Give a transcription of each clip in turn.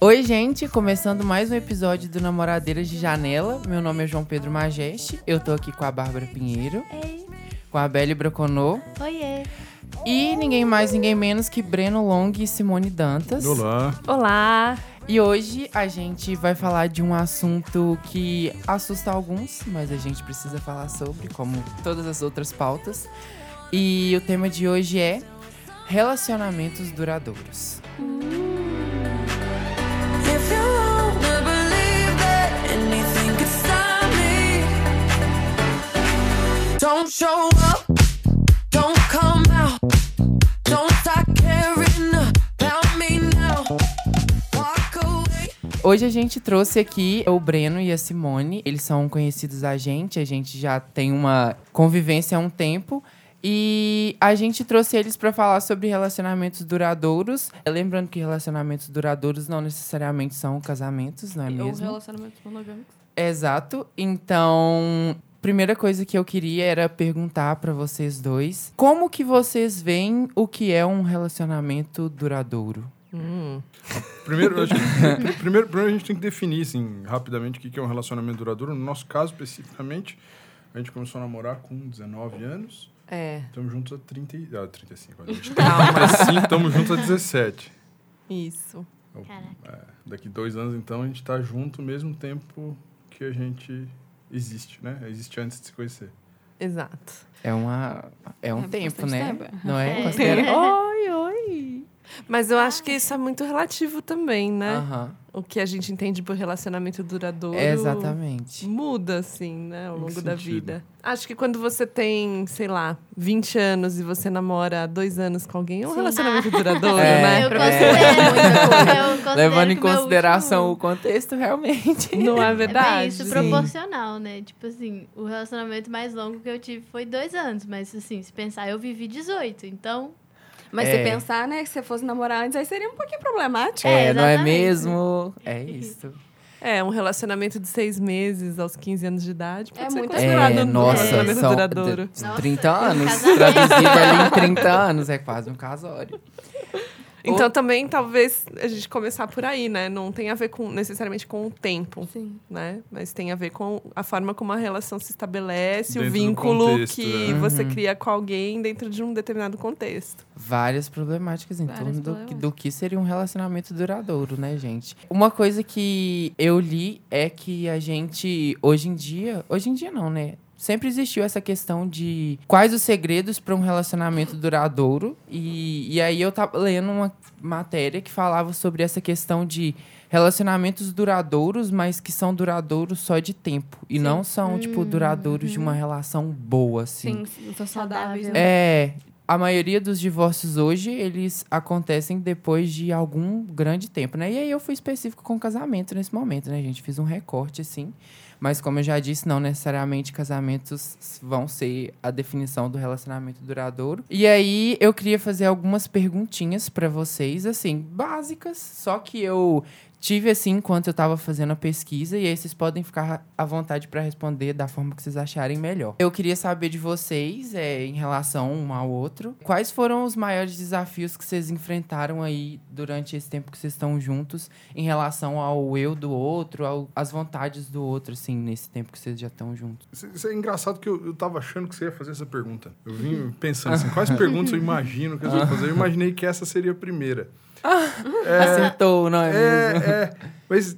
Oi, gente, começando mais um episódio do Namoradeiras de Janela. Meu nome é João Pedro Majeste. Eu tô aqui com a Bárbara Pinheiro, Ei, com a Belle Broconô oiê. e ninguém mais, ninguém menos que Breno Long e Simone Dantas. Olá. Olá. E hoje a gente vai falar de um assunto que assusta alguns, mas a gente precisa falar sobre, como todas as outras pautas. E o tema de hoje é relacionamentos duradouros. If don't show up, don't come out, don't start caring about me now. Walk away. Hoje a gente trouxe aqui o Breno e a Simone. Eles são conhecidos da gente, a gente já tem uma convivência há um tempo. E a gente trouxe eles para falar sobre relacionamentos duradouros. Lembrando que relacionamentos duradouros não necessariamente são casamentos, não é Ou mesmo? relacionamentos monogâmicos. Exato. Então, primeira coisa que eu queria era perguntar para vocês dois, como que vocês veem o que é um relacionamento duradouro? Primeiro, eu acho que- pr- primeiro, primeiro a gente tem que definir, assim, rapidamente o que é um relacionamento duradouro. No nosso caso, especificamente, a gente começou a namorar com 19 anos. É, Estamos juntos há 30, e- ah, 35. A gente 35, estamos juntos há 17. isso. É, daqui dois anos, então, a gente está junto ao mesmo tempo que a gente existe, né? Existe antes de se conhecer. Exato. É uma é um É tempo, né? tempo. Não é? É. Considera- Oi, oi. Mas eu acho que isso é muito relativo também, né? O que a gente entende por relacionamento duradouro. Exatamente. Muda, assim, né, ao que longo da sentido? vida. Acho que quando você tem, sei lá, 20 anos e você namora há dois anos com alguém, é um Sim. relacionamento duradouro, É. né? Eu pra considero, eu considero Levando em o consideração o último- contexto, realmente. Não é É verdade? bem isso, Sim. proporcional, né? Tipo assim, o relacionamento mais longo que eu tive foi dois anos. Mas assim, se pensar, eu vivi 18. Então, Mas É. se pensar, né, que se fosse namorar antes, aí seria um pouquinho problemático. É, É, não é mesmo? É isso. É, um relacionamento de seis meses aos 15 anos de idade pode É ser muito considerado É, um nossa, relacionamento são duradouro. de- Nossa, 30 é anos. Traduzido ali em 30 anos, é quase um casório. Então também talvez a gente começar por aí, né? Não tem a ver com necessariamente com o tempo, Sim. né? Mas tem a ver com a forma como a relação se estabelece, o Dentro do vínculo contexto, que é. você Uhum. cria com alguém dentro de um determinado contexto. Várias problemáticas em Várias torno do, do que seria um relacionamento duradouro, né, gente? Uma coisa que eu li é que a gente, hoje em dia, hoje em dia não, né? Sempre existiu essa questão de quais os segredos para um relacionamento duradouro. E, e aí eu tava lendo uma matéria que falava sobre essa questão de relacionamentos duradouros, mas que são duradouros só de tempo. E não são, tipo, duradouros de uma relação boa, assim. Sim, sim, são saudáveis. Saudável. né? É, a maioria dos divórcios hoje, eles acontecem depois de algum grande tempo, né? E aí eu fui específico com casamento nesse momento, né, gente? Fiz um recorte, assim. Mas como eu já disse, não necessariamente casamentos vão ser a definição do relacionamento duradouro. E aí eu queria fazer algumas perguntinhas pra vocês, assim, básicas, só que eu tive assim enquanto eu tava fazendo a pesquisa e aí vocês podem ficar à vontade pra responder da forma que vocês acharem melhor. Eu queria saber de vocês, é, em relação um ao outro, quais foram os maiores desafios que vocês enfrentaram aí durante esse tempo que vocês estão juntos em relação ao eu do outro, ao, às vontades do outro, assim, nesse tempo que vocês já estão juntos. Isso, isso é engraçado que eu, eu tava achando que você ia fazer essa pergunta. Eu vim pensando assim, quais perguntas eu imagino que eu vou fazer? Eu imaginei que essa seria a primeira. Acertou, não é, mesmo? É, é. Mas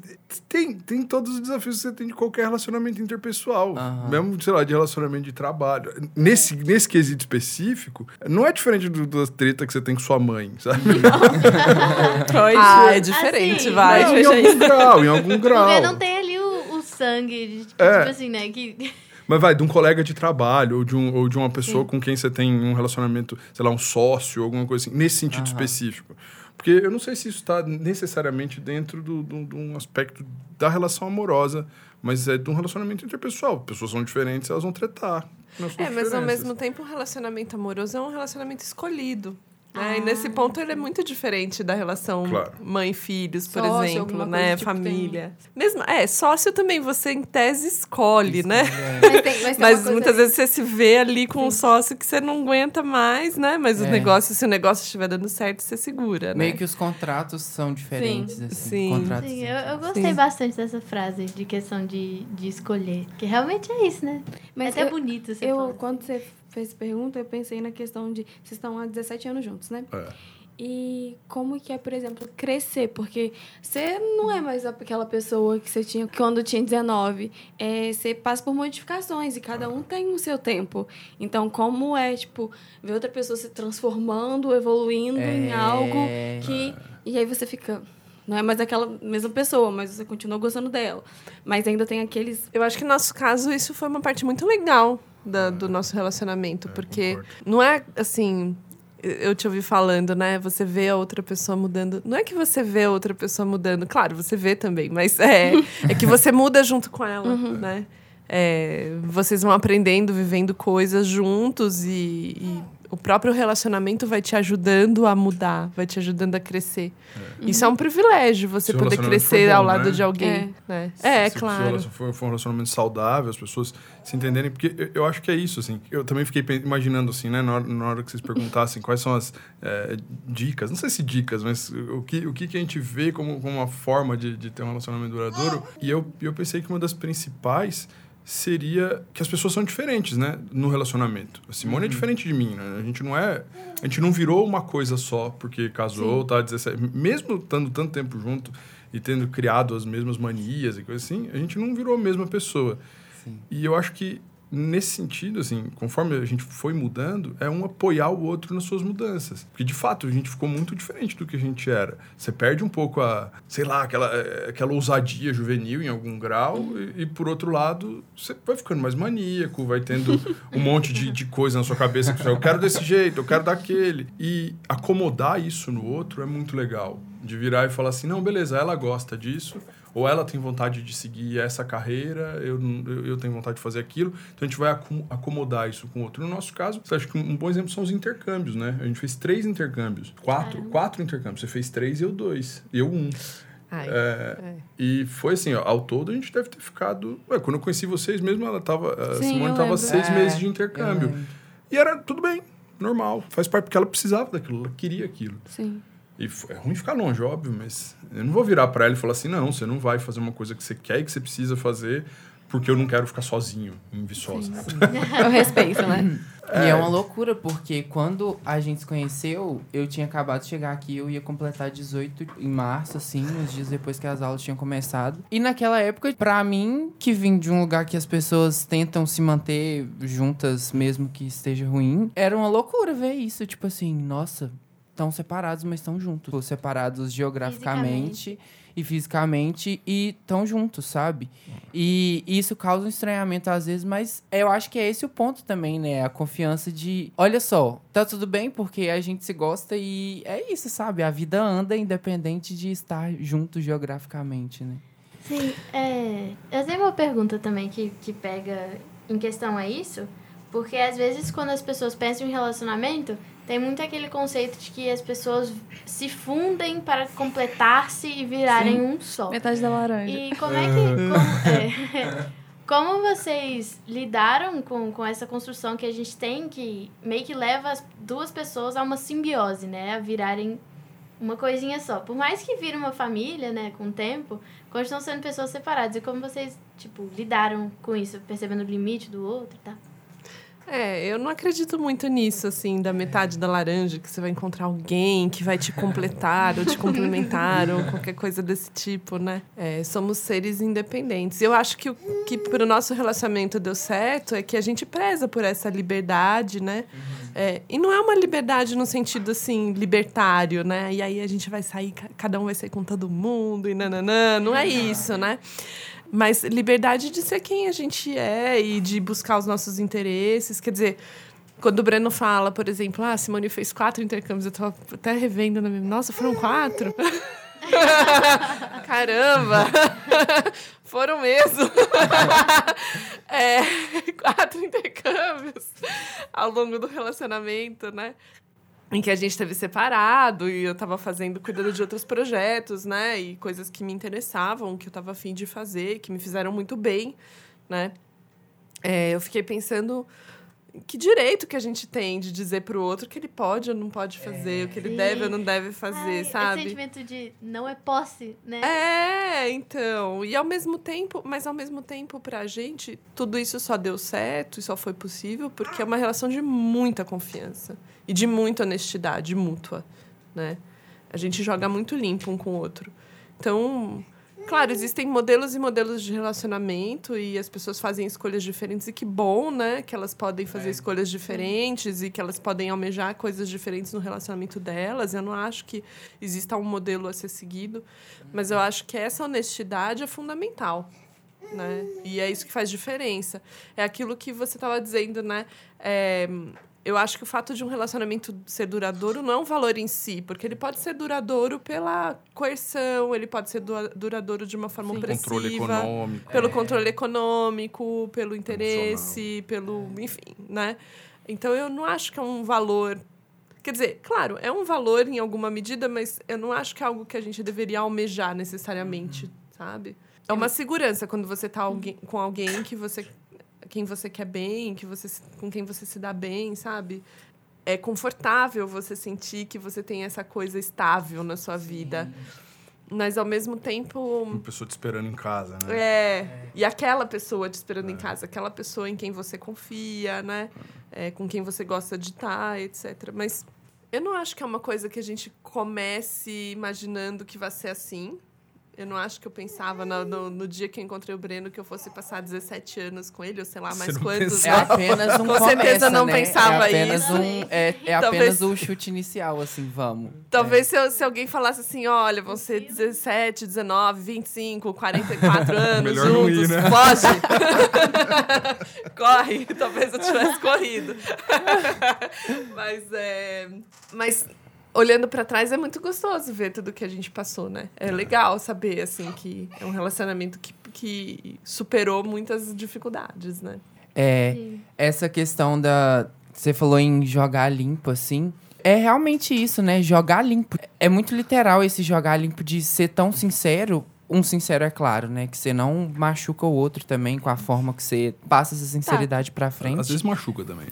tem, tem todos os desafios que você tem de qualquer relacionamento interpessoal. Aham. Mesmo, sei lá, de relacionamento de trabalho. Nesse, nesse quesito específico, não é diferente do, das treta que você tem com sua mãe, sabe? Ah, é diferente, Assim, vai. Não, em algum grau, em algum grau. porque não tem ali o, o sangue, de, tipo, É. tipo assim, né? Que, Mas vai, de um colega de trabalho, ou de, um, ou de uma pessoa com quem você tem um relacionamento, sei lá, um sócio, alguma coisa assim, nesse sentido Aham. específico. Porque eu não sei se isso está necessariamente dentro de um aspecto da relação amorosa, mas é de um relacionamento interpessoal. Pessoas são diferentes, elas vão tretar. suas É, mas ao mesmo tempo, um relacionamento amoroso é um relacionamento escolhido. Né? e nesse ponto ele é muito diferente da relação Claro. mãe-filhos, por Sócio, exemplo, né? tipo, Família. Mesmo, é, sócio também você em tese escolhe, né? É. Mas, tem, mas, tem Mas muitas vezes você se vê ali com um sócio que você não aguenta mais, né? Mas os É. negócios, se o negócio estiver dando certo, você segura, né? Meio que os contratos são diferentes, assim. Sim. Contratos Sim, eu, eu gostei Sim. bastante dessa frase de questão de, de escolher. Que realmente é isso, né? Mas é até eu- bonito você Eu, falar. quando você fez essa pergunta, eu pensei na questão de vocês estão há 17 anos juntos, né? É. E como que é, por exemplo, crescer? Porque você não é mais aquela pessoa que você tinha quando tinha 19. É, você passa por modificações e cada um tem o seu tempo. Então, como é, tipo, ver outra pessoa se transformando, evoluindo em É. algo que... E aí você fica... Não é mais aquela mesma pessoa, mas você continua gostando dela. Mas ainda tem aqueles... Eu acho que no nosso caso isso foi uma parte muito legal da- do nosso relacionamento, porque concordo. não é assim. Eu te ouvi falando, né? Você vê a outra pessoa mudando. Não é que você vê a outra pessoa mudando, claro, você vê também, mas é, é que você muda junto com ela, né? É, vocês vão aprendendo, vivendo coisas juntos e, e o próprio relacionamento vai te ajudando a mudar, vai te ajudando a crescer. Isso é um privilégio, você Se poder crescer bom, ao lado né? de alguém. né? É, se, Se claro. o for, for um relacionamento saudável, as pessoas se entenderem, porque eu, eu acho que é isso, assim. Eu também fiquei imaginando, assim, né, na hora, na hora que vocês perguntassem quais são as eh, dicas, não sei se dicas, mas o que, o que, que a gente vê como, como uma forma de, de ter um relacionamento duradouro. E eu, eu pensei que uma das principais seria que as pessoas são diferentes, né, no relacionamento. A Simone é diferente de mim, né? A gente não é, a gente não virou uma coisa só porque casou, tá 17, mesmo estando tanto tempo junto e tendo criado as mesmas manias e coisas assim, a gente não virou a mesma pessoa. Sim. E eu acho que nesse sentido, assim, conforme a gente foi mudando, é um apoiar o outro nas suas mudanças. Porque, de fato, a gente ficou muito diferente do que a gente era. Você perde um pouco a, sei lá, aquela, eh, aquela ousadia juvenil em algum grau, e, e, por outro lado, você vai ficando mais maníaco, vai tendo um monte de, de coisa na sua cabeça que você, eu quero desse jeito, eu quero daquele. E acomodar isso no outro é muito legal. De virar e falar assim, não, beleza, ela gosta disso, ou ela tem vontade de seguir essa carreira, eu, eu, tenho vontade de fazer aquilo, então a gente vai acom- acomodar isso com o outro. No nosso caso, acho que um bom exemplo são os intercâmbios, né? A gente fez três intercâmbios, quatro, quatro intercâmbios. Você fez três e eu dois, eu um. Ai, É, é. E foi assim, ó, ao todo a gente deve ter ficado. Ué, quando eu conheci vocês mesmo, ela tava. A Sim, Simone eu tava lembro. seis É, meses de intercâmbio. E era tudo bem, normal. Faz parte porque ela precisava daquilo, ela queria aquilo. Sim. E é ruim ficar longe, óbvio, mas eu não vou virar pra ela e falar assim: não, você não vai fazer uma coisa que você quer e que você precisa fazer porque eu não quero ficar sozinho em Viçosa. Eu respeito, né? E é uma loucura, porque quando a gente se conheceu, eu tinha acabado de chegar aqui, eu ia completar 18 em março, assim, uns dias depois que as aulas tinham começado. E naquela época, pra mim, que vim de um lugar que as pessoas tentam se manter juntas, mesmo que esteja ruim, era uma loucura ver isso. Tipo assim, nossa, estão separados, mas estão juntos. Separados geograficamente e fisicamente e estão juntos, sabe? E isso causa um estranhamento às vezes, mas eu acho que é esse o ponto também, né? A confiança de, olha só, tá tudo bem porque a gente se gosta e é isso, sabe? A vida anda independente de estar junto geograficamente, né? Sim, é, eu tenho uma pergunta também que, que pega em questão a isso, porque às vezes quando as pessoas pensam em relacionamento, tem muito aquele conceito de que as pessoas se fundem para completar-se e virarem um só. Metade da laranja. E como é que. Como, é, como vocês lidaram com, com essa construção que a gente tem que meio que leva as duas pessoas a uma simbiose, né? A virarem uma coisinha só. Por mais que vire uma família, né, com o tempo, continuam sendo pessoas separadas. E como vocês, tipo, lidaram com isso, percebendo o limite do outro e tal? É, eu não acredito muito nisso, assim, da metade da laranja, que você vai encontrar alguém que vai te completar ou te complementar ou qualquer coisa desse tipo, né? É, somos seres independentes. Eu acho que o que para o nosso relacionamento deu certo é que a gente preza por essa liberdade, né? É, e não é uma liberdade no sentido, assim, libertário, né? E aí a gente vai sair, ca- cada um vai sair com todo mundo e nananã. Não é isso, né? Mas liberdade de ser quem a gente é e de buscar os nossos interesses. Quer dizer, quando o Breno fala, por exemplo, ah, Simone fez quatro intercâmbios, eu tava até revendo na minha. Nossa, foram quatro? Caramba! Foram mesmo! é, quatro intercâmbios ao longo do relacionamento, né? Em que a gente esteve separado e eu estava fazendo, cuidando de outros projetos, né? E coisas que me interessavam, que eu estava afim de fazer, que me fizeram muito bem, né? É, eu fiquei pensando que direito que a gente tem de dizer pro outro que ele pode ou não pode fazer, o que ele Sim. deve ou não deve fazer, Ai, sabe? Esse sentimento de não é posse, né? É, então. E ao mesmo tempo, mas ao mesmo tempo, pra gente, tudo isso só deu certo e só foi possível porque é uma relação de muita confiança e de muita honestidade mútua, né? A gente joga muito limpo um com o outro. Então, claro, existem modelos e modelos de relacionamento e as pessoas fazem escolhas diferentes e que bom, né? Que elas podem fazer escolhas diferentes e que elas podem almejar coisas diferentes no relacionamento delas. Eu não acho que exista um modelo a ser seguido, mas eu acho que essa honestidade é fundamental. Né? E é isso que faz diferença. É aquilo que você estava dizendo, né? É, eu acho que o fato de um relacionamento ser duradouro não é um valor em si, porque ele pode ser duradouro pela coerção, ele pode ser du- duradouro de uma forma opressiva Controle econômico. pelo controle econômico, pelo interesse, pelo. enfim, né? Então eu não acho que é um valor. Quer dizer, claro, é um valor em alguma medida, mas eu não acho que é algo que a gente deveria almejar necessariamente, sabe? É uma segurança quando você tá alguém, com alguém que você. Quem você quer bem, que você, com quem você se dá bem, sabe? É confortável você sentir que você tem essa coisa estável na sua vida. Mas ao mesmo tempo. Uma pessoa te esperando em casa, né? É. E aquela pessoa te esperando em casa, aquela pessoa em quem você confia, né? É, com quem você gosta de estar, etc. Mas eu não acho que é uma coisa que a gente comece imaginando que vai ser assim. Eu não acho que eu pensava no, no, no dia que eu encontrei o Breno que eu fosse passar 17 anos com ele, ou sei lá, mais quantos. É pensava. apenas um Com certeza começo, não né? pensava é apenas isso. Um, é, é Talvez- apenas o chute inicial, assim, vamos. Talvez se, eu- se alguém falasse assim, olha, vão ser 17, 19, 25, 44 anos Melhor não ir, juntos, né? foge. Corre, talvez eu tivesse corrido. mas é, mas olhando pra trás é muito gostoso ver tudo que a gente passou, né? É legal saber assim que é um relacionamento que, que superou muitas dificuldades, né? É, Sim. essa questão da. Você falou em jogar limpo, assim. É realmente isso, né? Jogar limpo. É muito literal esse jogar limpo de ser tão sincero. Um sincero, é claro, né? Que você não machuca o outro também com a forma que você passa essa sinceridade pra frente. Às vezes machuca também.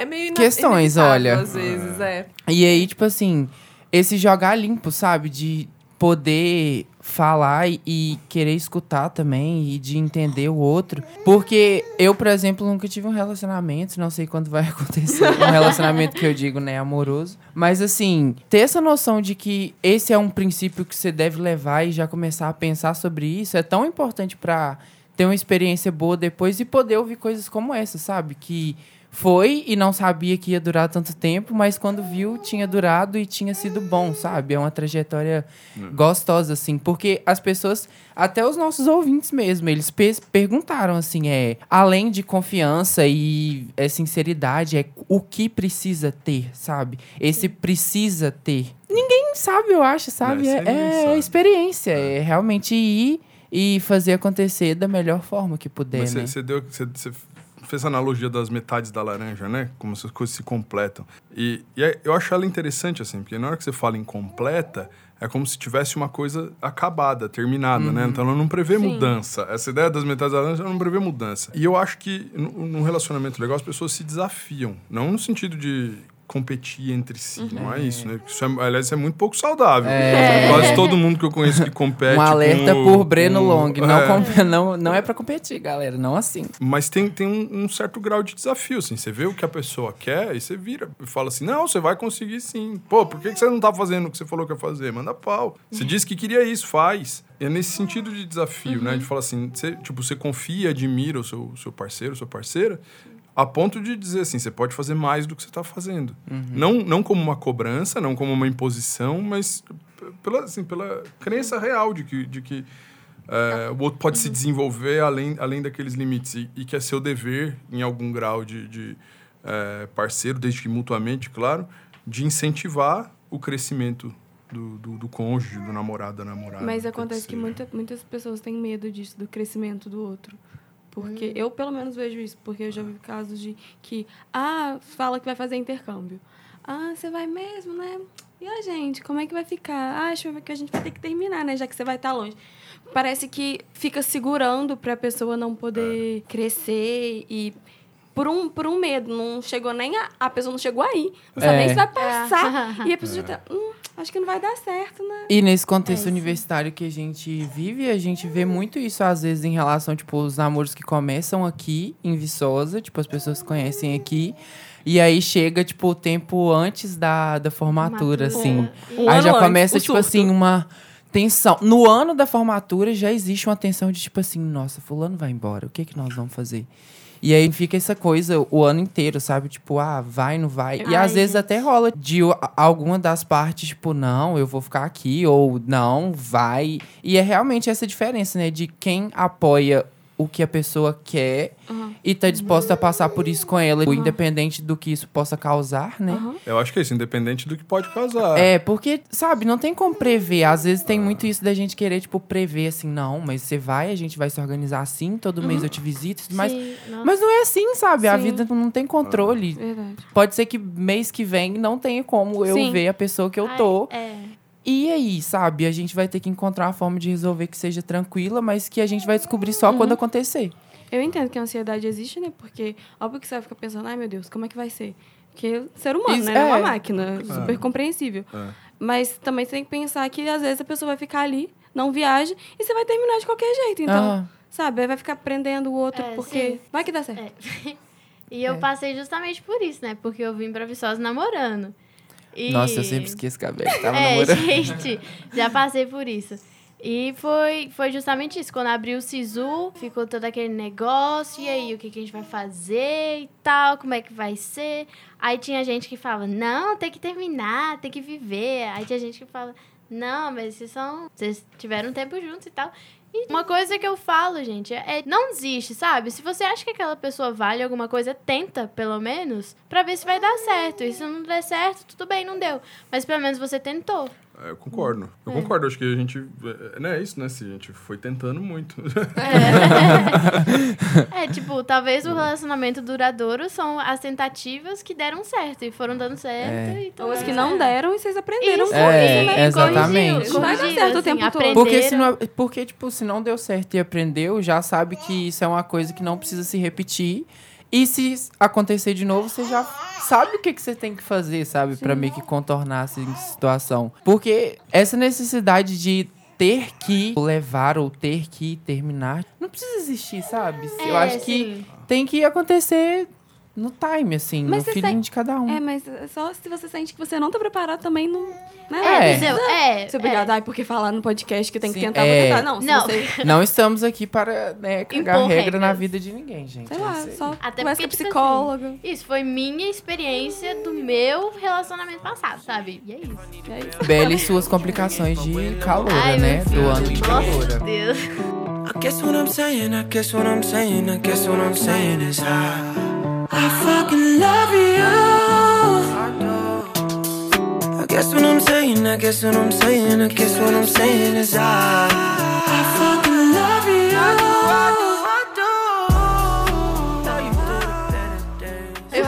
É meio Questões, olha. às vezes, é. E aí, tipo assim, esse jogar limpo, sabe? De poder falar e, e querer escutar também e de entender o outro. Porque eu, por exemplo, nunca tive um relacionamento, não sei quando vai acontecer um relacionamento que eu digo, né, amoroso. Mas assim, ter essa noção de que esse é um princípio que você deve levar e já começar a pensar sobre isso é tão importante pra ter uma experiência boa depois e poder ouvir coisas como essa, sabe? Que foi e não sabia que ia durar tanto tempo, mas quando viu, tinha durado e tinha sido bom, sabe? É uma trajetória gostosa, assim, porque as pessoas, até os nossos ouvintes mesmo, eles pe- perguntaram, assim, é, além de confiança e é, sinceridade, é o que precisa ter, sabe? Esse precisa ter. Ninguém sabe, eu acho, sabe? Não, É, é sabe. experiência, é realmente ir e fazer acontecer da melhor forma que puder, Mas né? você deu. Você, você fez a analogia das metades da laranja, né? Como essas coisas se completam. E, e é- eu acho ela interessante, assim, porque na hora que você fala em completa, é como se tivesse uma coisa acabada, terminada, né? Então ela não prevê Sim. mudança. Essa ideia das metades da laranja ela não prevê mudança. E eu acho que no- num relacionamento legal as pessoas se desafiam. Não no sentido de competir entre si, não é isso, né? Isso é, aliás, isso é muito pouco saudável. Quase todo mundo que eu conheço que compete. Um alerta com o- por Breno com- Long. Não, é. com- não, não é pra competir, galera. Não assim. Mas tem, tem um, um certo grau de desafio, assim. Você vê o que a pessoa quer e você vira e fala assim, não, você vai conseguir sim. Pô, por que que você não tá fazendo o que você falou que ia fazer? Manda pau. Você disse que queria isso, faz. É nesse sentido de desafio, né? De falar assim, você, tipo, você confia, admira o seu, seu parceiro, sua parceira, a ponto de dizer assim, você pode fazer mais do que você está fazendo. Não, não como uma cobrança, não como uma imposição, mas pela, assim, pela crença real de que, de que é, o outro pode se desenvolver além, além daqueles limites e, e que é seu dever, em algum grau de, de é, parceiro, desde que mutuamente, claro, de incentivar o crescimento do, do, do cônjuge, do namorado, da namorada. Mas acontece que muita, muitas pessoas têm medo disso, do crescimento do outro. Porque eu, pelo menos, vejo isso. Porque eu já vi casos de que, ah, fala que vai fazer intercâmbio. Ah, você vai mesmo, né? E a gente, como é que vai ficar? Ah, acho que a gente vai ter que terminar, né? Já que você vai estar longe. Parece que fica segurando pra pessoa não poder crescer e. Por um, por um medo, não chegou nem a. A pessoa não chegou aí. Não sabe É. nem se vai passar. E a pessoa já tá. Hum, acho que não vai dar certo, né? E nesse contexto É, universitário que a gente vive, a gente vê muito isso, às vezes, em relação, tipo, os namoros que começam aqui, em Viçosa, tipo, as pessoas se conhecem aqui. E aí chega, tipo, o tempo antes da, da formatura, assim. Um aí já antes, começa, o tipo surto. assim, uma tensão. No ano da formatura já existe uma tensão de, tipo assim, nossa, fulano vai embora, o que que nós vamos fazer? E aí fica essa coisa o ano inteiro, sabe? Tipo, ah, vai, não vai. E Ai, às vezes gente. até rola de alguma das partes, tipo, não, eu vou ficar aqui, ou não, vai. E é realmente essa diferença, né? De quem apoia o que a pessoa quer Uhum. e tá disposta a passar por isso com ela, independente do que isso possa causar, né? Aham. Eu acho que é isso, independente do que pode causar. É, porque, sabe, não tem como prever. Às vezes tem muito isso da gente querer, tipo, prever assim, não, mas você vai, a gente vai se organizar assim, todo mês eu te visito, e tudo mais. Sim, nossa. Mas não é assim, sabe? A Sim. vida não tem controle. Verdade. Pode ser que mês que vem não tenha como eu Sim. ver a pessoa que eu Ai, tô. É. E aí, sabe? A gente vai ter que encontrar uma forma de resolver que seja tranquila, mas que a gente vai descobrir só quando acontecer. Eu entendo que a ansiedade existe, né? Porque, óbvio que você vai ficar pensando, ai meu Deus, como é que vai ser? Porque ser humano, Isso, né? Não é uma é. máquina, super compreensível. É. Mas também você tem que pensar que às vezes a pessoa vai ficar ali, não viaja, e você vai terminar de qualquer jeito. Então, Ah. sabe? Aí vai ficar prendendo o outro, É, porque sim. vai que dá certo. É. E eu É. passei justamente por isso, né? Porque eu vim pra Viçosa namorando. E... Nossa, eu sempre esqueço Beth tava É, namorando. gente, já passei por isso. E foi, foi justamente isso. Quando abriu o Sisu, ficou todo aquele negócio. E aí, o que, que a gente vai fazer e tal? Como é que vai ser? Aí tinha gente que falava, não, tem que terminar, tem que viver. Aí tinha gente que fala, não, mas vocês são. Vocês tiveram tempo juntos e tal. E uma coisa que eu falo, gente, é não desiste, sabe? Se você acha que aquela pessoa vale alguma coisa, tenta, pelo menos, pra ver se vai dar certo. E se não der certo, tudo bem, não deu. Mas pelo menos você tentou. É, eu concordo. Eu concordo. Acho que a gente. É, né, é isso, né? Se a gente foi tentando muito. É, tipo, talvez o relacionamento duradouro são as tentativas que deram certo e foram dando certo. É. E Ou as que não deram e vocês aprenderam Isso, com É, isso, né? exatamente. Corrigiu, Não vai dar certo o assim, tempo todo. aprenderam. Porque, se não, porque, tipo, se não deu certo e aprendeu, já sabe que isso é uma coisa que não precisa se repetir. E se acontecer de novo, você já sabe o que, que você tem que fazer, sabe? Pra meio que contornar essa situação. Porque essa necessidade de ter que levar ou ter que terminar, não precisa existir, sabe? Eu É, acho que sim. tem que acontecer no time, assim, Mas no você feeling de cada um. É, mas só se você sente que você não tá preparado também, não. Né? É. É, é, ser obrigado, ai, porque falar no podcast que tem que Sim, tentar, é. tentar. Não, se Não. você. Não estamos aqui para né, cagar Impor regra na regras. vida de ninguém, gente. Sei É lá, aí. só Até conversa porque, com a tipo psicóloga. Isso foi minha experiência do meu relacionamento passado, sabe? E é isso. É isso. Bela e suas complicações de caloura, Ai, né? meu Do ano de Nossa, caloura. Deus. I guess what I'm saying, I guess what I'm saying, I guess what I'm saying is I, I fucking love you. I guess what I'm saying, I guess what I'm saying, I guess what I'm saying is I, I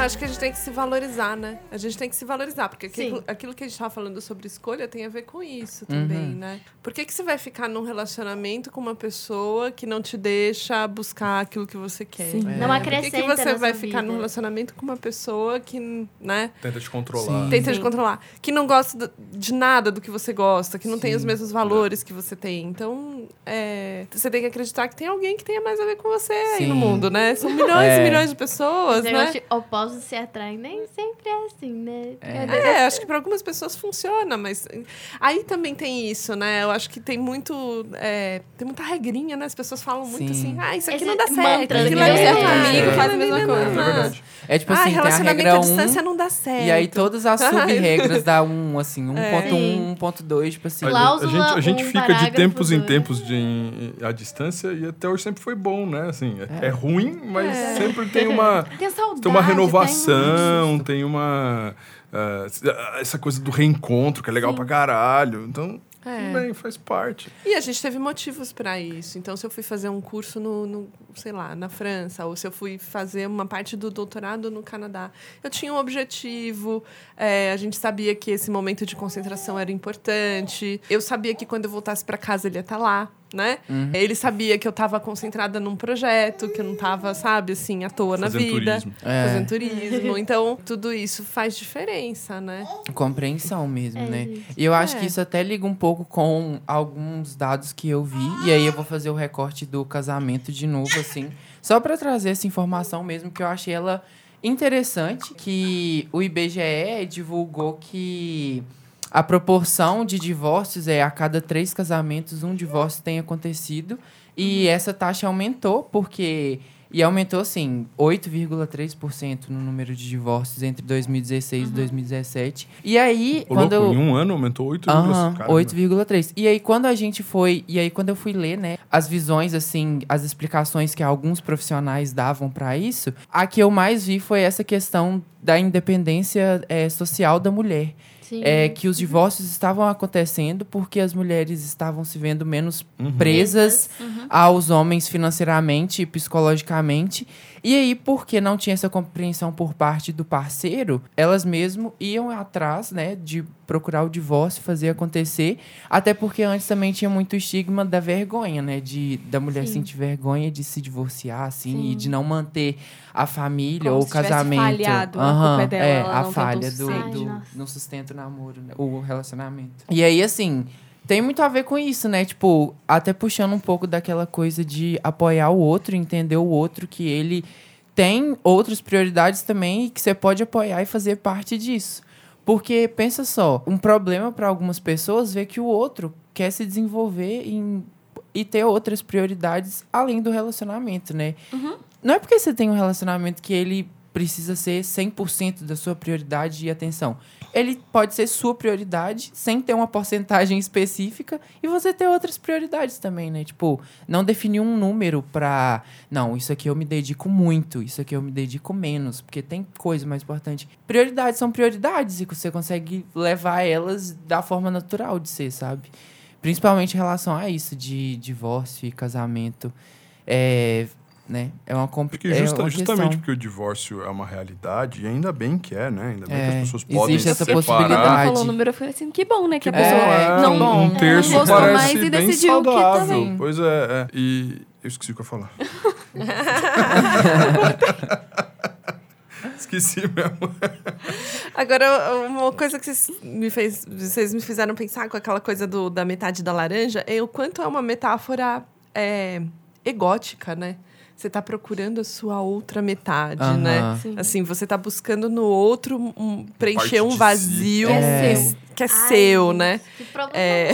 acho que a gente tem que se valorizar, né? A gente tem que se valorizar, porque aquilo, Sim. aquilo que a gente tava falando sobre escolha tem a ver com isso também, né? Por que, que você vai ficar num relacionamento com uma pessoa que não te deixa buscar aquilo que você quer? Sim. Não Por acrescenta que, que você na vai ficar vida. num relacionamento com uma pessoa que, né, Tenta te controlar. tenta Sim. te controlar, que não gosta de nada do que você gosta, que não tem Sim. os mesmos valores que você tem. Então, é, você tem que acreditar que tem alguém que tenha mais a ver com você aí no Sim. mundo, né? São milhões É. e milhões de pessoas, né? de opostos se atraem, nem sempre é assim, né? É, acho que para algumas pessoas funciona, mas aí também tem isso, né? Eu acho que tem muito, é, tem muita regrinha, né? As pessoas falam muito Sim. assim, ah, isso aqui Esse não dá mantra certo, aquilo deu ali certo não dá comigo, certo, faz a mesma ali coisa. não É verdade. É tipo ah, assim, tem a relacionamento regra à 1 distância não dá certo. e aí todas as sub-regras dá um, assim, 1.1, Sim. 1.2, tipo assim. A, Cláusula, a gente, a gente um fica de tempos em tempos de, em- à distância e até hoje sempre foi bom, né? Assim, é, é ruim, mas É. sempre tem uma, Tem saudade. tem uma tem um- renovação, tem uma. ah, essa coisa do reencontro, que é legal pra caralho. Então, É. Bem, faz parte. E a gente teve motivos para isso. Então, se eu fui fazer um curso no, no, sei lá, na França, ou se eu fui fazer uma parte do doutorado no Canadá, eu tinha um objetivo. é, a gente sabia que esse momento de concentração era importante. Eu sabia que quando eu voltasse para casa ele ia estar lá. Né? Ele sabia que eu estava concentrada num projeto, que eu não estava, sabe, assim, à toa na Fazendo vida. turismo. É. Fazendo turismo. Então, tudo isso faz diferença, né? Compreensão mesmo, É, né? gente. E eu acho É. que isso até liga um pouco com alguns dados que eu vi. E aí eu vou fazer o recorte do casamento de novo, assim. Só para trazer essa informação mesmo, que eu achei ela interessante. Que o IBGE divulgou que a proporção de divórcios é a cada três casamentos, um divórcio tem acontecido. E essa taxa aumentou, porque. E aumentou, assim, 8,3% no número de divórcios entre 2016 e 2017. E aí, Ô, quando louco, eu. em um ano aumentou 8 Aham, caramba. 8,3. E aí, quando a gente foi. E aí, quando eu fui ler, né, as visões, assim, as explicações que alguns profissionais davam pra isso, a que eu mais vi foi essa questão da independência eh, social da mulher. Sim. É que os divórcios estavam acontecendo porque as mulheres estavam se vendo menos Uhum. presas aos homens financeiramente e psicologicamente. E aí, porque não tinha essa compreensão por parte do parceiro, elas mesmo iam atrás, né, de procurar o divórcio, fazer acontecer. Até porque antes também tinha muito estigma da vergonha, né, de da mulher Sim. sentir vergonha de se divorciar, assim, Sim. e de não manter a família Como ou o casamento. falhado, a Aham, culpa é dela, é, a falha do, do nossa. não sustenta o namoro, né, o relacionamento. E aí, assim, tem muito a ver com isso, né? Tipo, até puxando um pouco daquela coisa de apoiar o outro, entender o outro, que ele tem outras prioridades também e que você pode apoiar e fazer parte disso. Porque, pensa só, um problema para algumas pessoas ver que o outro quer se desenvolver em- e ter outras prioridades além do relacionamento, né? Não é porque você tem um relacionamento que ele precisa ser 100% da sua prioridade e atenção. Ele pode ser sua prioridade, sem ter uma porcentagem específica, e você ter outras prioridades também, né? Tipo, não definir um número pra. Não, isso aqui eu me dedico muito, isso aqui eu me dedico menos, porque tem coisa mais importante. Prioridades são prioridades e você consegue levar elas da forma natural de ser, sabe? Principalmente em relação a isso, de divórcio e casamento. É. Né? É uma compl- Porque é justa- uma justamente questão. porque o divórcio é uma realidade, e ainda bem que é, né? Ainda bem que É, as pessoas existe podem essa separar. possibilidade. Ela falou o número, eu falei assim, que bom, né? Que a pessoa É, não, um, bom. um terço não gostou parece mais e bem decidiu que saudável. também. Pois é, é. E eu esqueci o que eu ia falar. esqueci mesmo. Agora, uma coisa que vocês me, fez, vocês me fizeram pensar com aquela coisa do, da metade da laranja é o quanto é uma metáfora é, egótica, né? Você tá procurando a sua outra metade, Aham. né? Sim. Assim, você tá buscando no outro um- preencher Parte um si. vazio Que é É. que é Ai, seu, né? Que problema. É,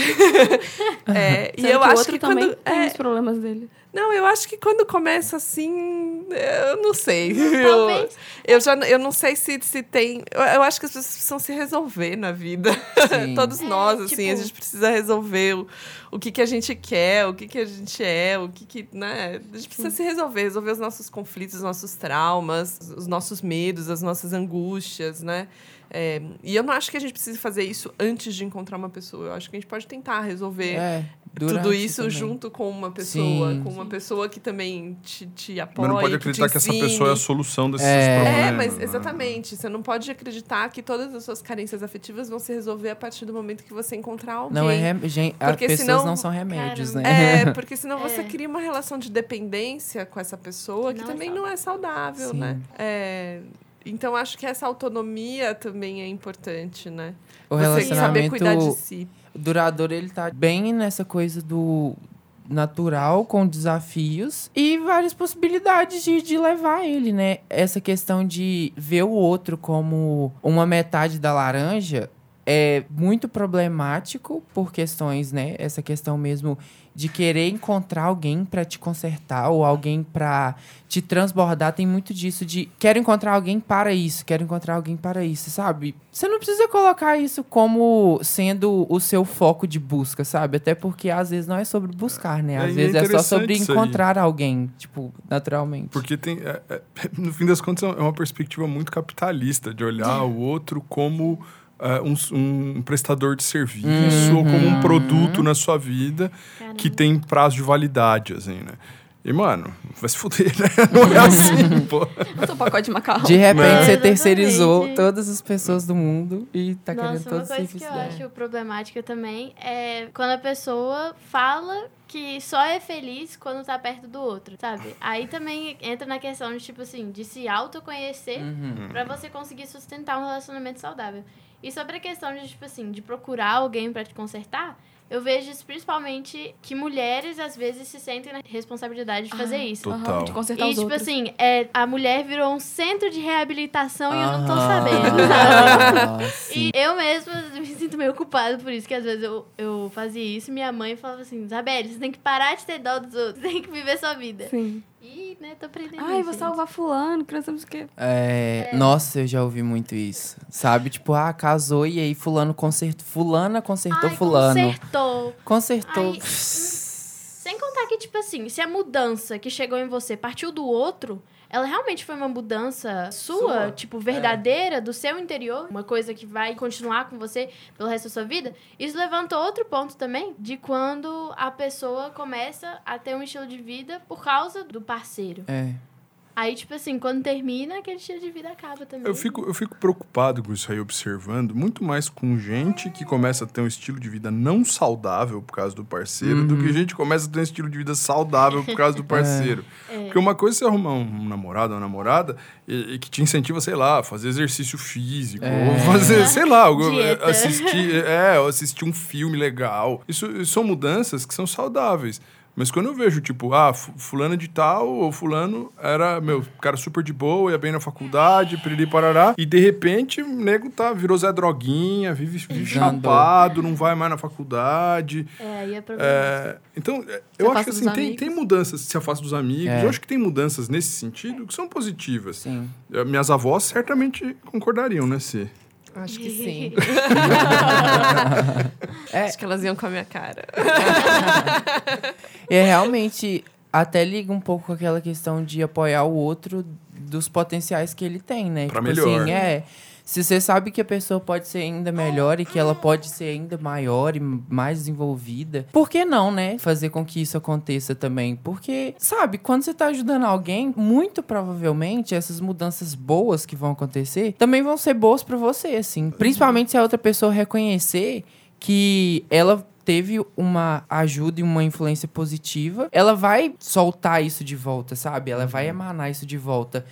é, e eu acho outro que também quando. tem é, os problemas dele. não, eu acho que quando começa assim, eu não sei. Eu, Talvez. eu já eu não sei se, se tem. Eu, eu acho que as pessoas precisam se resolver na vida. Sim. Todos É, nós, assim, tipo- a gente precisa resolver o, o que, que a gente quer, o que, que a gente é, o que, que. Né? A gente precisa se resolver, resolver os nossos conflitos, os nossos traumas, os nossos medos, as nossas angústias, né? É, e eu não acho que a gente precise fazer isso antes de encontrar uma pessoa. Eu acho que a gente pode tentar resolver É, tudo isso também. junto com uma pessoa, Sim. com uma pessoa que também te, te apoia. Mas não pode acreditar que, essa ensine. pessoa é a solução desses É. problemas. É, mas né? exatamente. Você não pode acreditar que todas as suas carências afetivas vão se resolver a partir do momento que você encontrar alguém. Não é rem... gente, as Porque pessoas senão- não são remédios, Caramba. né? É, porque senão você É. cria uma relação de dependência com essa pessoa que Não é também não é saudável, Sim. né? É, então, acho que essa autonomia também é importante, né? o você saber relacionamento cuidar de si. duradouro, ele tá bem nessa coisa do natural, com desafios e várias possibilidades de, de levar ele, né? Essa questão de ver o outro como uma metade da laranja é muito problemático por questões, né? Essa questão mesmo de querer encontrar alguém pra te consertar ou alguém pra te transbordar, tem muito disso de quero encontrar alguém para isso, quero encontrar alguém para isso, sabe? Você não precisa colocar isso como sendo o seu foco de busca, sabe? Até porque às vezes não é sobre buscar, né? É, Às é vezes é só sobre encontrar alguém, tipo, naturalmente. Porque tem. é- é- no fim das contas, é uma perspectiva muito capitalista de olhar o outro como é, um, um prestador de serviço ou como um produto na sua vida que Caramba. tem prazo de validade, assim, né? E, mano, vai se fuder, né? Não é assim, pô. Seu pacote de macarrão. De repente É. você Exatamente. terceirizou todas as pessoas do mundo e tá querendo Nossa, todo uma o coisa serviço que eu acho problemática também é quando a pessoa fala que só é feliz quando tá perto do outro, sabe? Aí também entra na questão de, tipo assim, de se autoconhecer Uhum. pra você conseguir sustentar um relacionamento saudável. E sobre a questão de, tipo assim, de procurar alguém pra te consertar, eu vejo isso principalmente que mulheres às vezes se sentem na responsabilidade de fazer isso. Total. De consertar E, os tipo outros. assim, é, a mulher virou um centro de reabilitação e eu não tô Aham. sabendo, sabe? Ah. E eu mesma me sinto meio culpada por isso, que às vezes eu, eu fazia isso e minha mãe falava assim, Isabelle, você tem que parar de ter dó dos outros, você tem que viver sua vida. Sim. E, né, tô aprendendo Ai, vou gente. salvar fulano, que não sabemos o quê. É, Nossa, eu já ouvi muito isso. Sabe? Tipo, ah, casou e aí fulano consertou. Fulana consertou Ai, fulano. consertou. Consertou. Ai, Sem contar que, tipo assim, se a mudança que chegou em você partiu do outro, ela realmente foi uma mudança sua, Sua, tipo, verdadeira, do seu interior, uma coisa que vai continuar com você pelo resto da sua vida, isso levantou outro ponto também, de quando a pessoa começa a ter um estilo de vida por causa do parceiro. É. Aí, tipo assim, quando termina, aquele estilo de vida acaba também. Eu fico, eu fico preocupado com isso aí, observando, muito mais com gente que começa a ter um estilo de vida não saudável por causa do parceiro, do que gente que começa a ter um estilo de vida saudável por causa do parceiro. Porque uma coisa é você arrumar um namorado ou uma namorada e, e que te incentiva, sei lá, a fazer exercício físico, É. ou fazer, sei lá, Dieta. assistir, é, ou assistir um filme legal. Isso, isso são mudanças que são saudáveis. Mas quando eu vejo, tipo, ah, fu- fulano de tal, ou fulano era, meu, cara super de boa, ia bem na faculdade, piriri parará, e de repente o nego tá, virou Zé Droguinha, vive, chapado, não vai mais na faculdade. É, aí é problema. É, então, é, eu acho que assim, tem, tem mudanças, se afasta dos amigos, É. eu acho que tem mudanças nesse sentido que são positivas. Sim. Eh, Minhas avós certamente concordariam, né, Cê? Acho que sim. É. Acho que elas iam com a minha cara. E é realmente até liga um pouco com aquela questão de apoiar o outro dos potenciais que ele tem, né? Pra tipo melhor. assim, é. Se você sabe que a pessoa pode ser ainda melhor e que ela pode ser ainda maior e mais desenvolvida, por que não, né? Fazer com que isso aconteça também? Porque, sabe, quando você tá ajudando alguém, muito provavelmente essas mudanças boas que vão acontecer também vão ser boas pra você, assim. Principalmente se a outra pessoa reconhecer que ela teve uma ajuda e uma influência positiva, ela vai soltar isso de volta, sabe? Ela vai emanar isso de volta.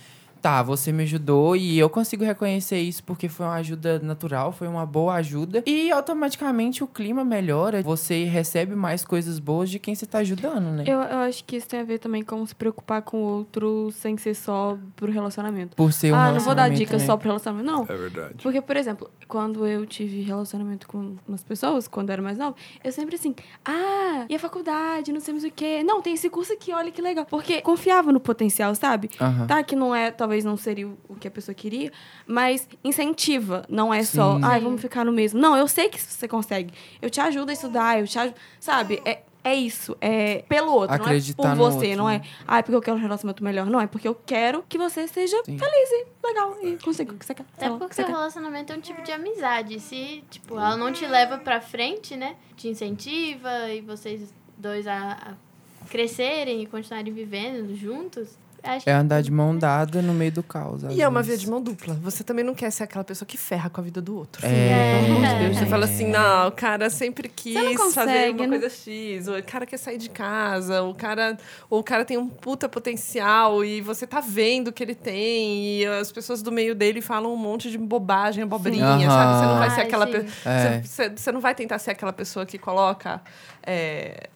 Tá, você me ajudou e eu consigo reconhecer isso porque foi uma ajuda natural, foi uma boa ajuda. E automaticamente o clima melhora, você recebe mais coisas boas de quem você tá ajudando, né? Eu, eu acho que isso tem a ver também com se preocupar com o outro sem ser só pro relacionamento. Por ser um ah, não vou dar dica né? só pro relacionamento. Não. É verdade. Porque, por exemplo, quando eu tive relacionamento com umas pessoas, quando eu era mais nova, eu sempre assim, ah, e a faculdade, não sei mais o quê. Não, tem esse curso aqui, olha que legal. Porque confiava no potencial, sabe? Tá, que não é, talvez não seria o, que a pessoa queria, mas incentiva. Não é só, Sim. ai, vamos ficar no mesmo. Não, eu sei que você consegue. Eu te ajudo a estudar, eu te ajudo. Sabe? É. É isso, é pelo outro, Acreditar não é por você, outro, não é, né? ah, é porque eu quero um relacionamento melhor, não, é porque eu quero que você seja Sim. feliz e legal e consiga o que você quer. Até que porque você o quer. relacionamento é um tipo de amizade. Se, tipo, ela não te leva pra frente, né? Te incentiva e vocês dois a, a crescerem e continuarem vivendo juntos. É andar de mão dada no meio do caos. E é uma via vezes. de mão dupla. Você também não quer ser aquela pessoa que ferra com a vida do outro. É. De Deus. Você É. fala assim, não, o cara sempre quis fazer uma né? coisa X, ou o cara quer sair de casa, o cara, ou o cara tem um puta potencial e você tá vendo que ele tem, e as pessoas do meio dele falam um monte de bobagem, abobrinha, sabe? Você não vai ser aquela pessoa. É. Você, você não vai tentar ser aquela pessoa que coloca é,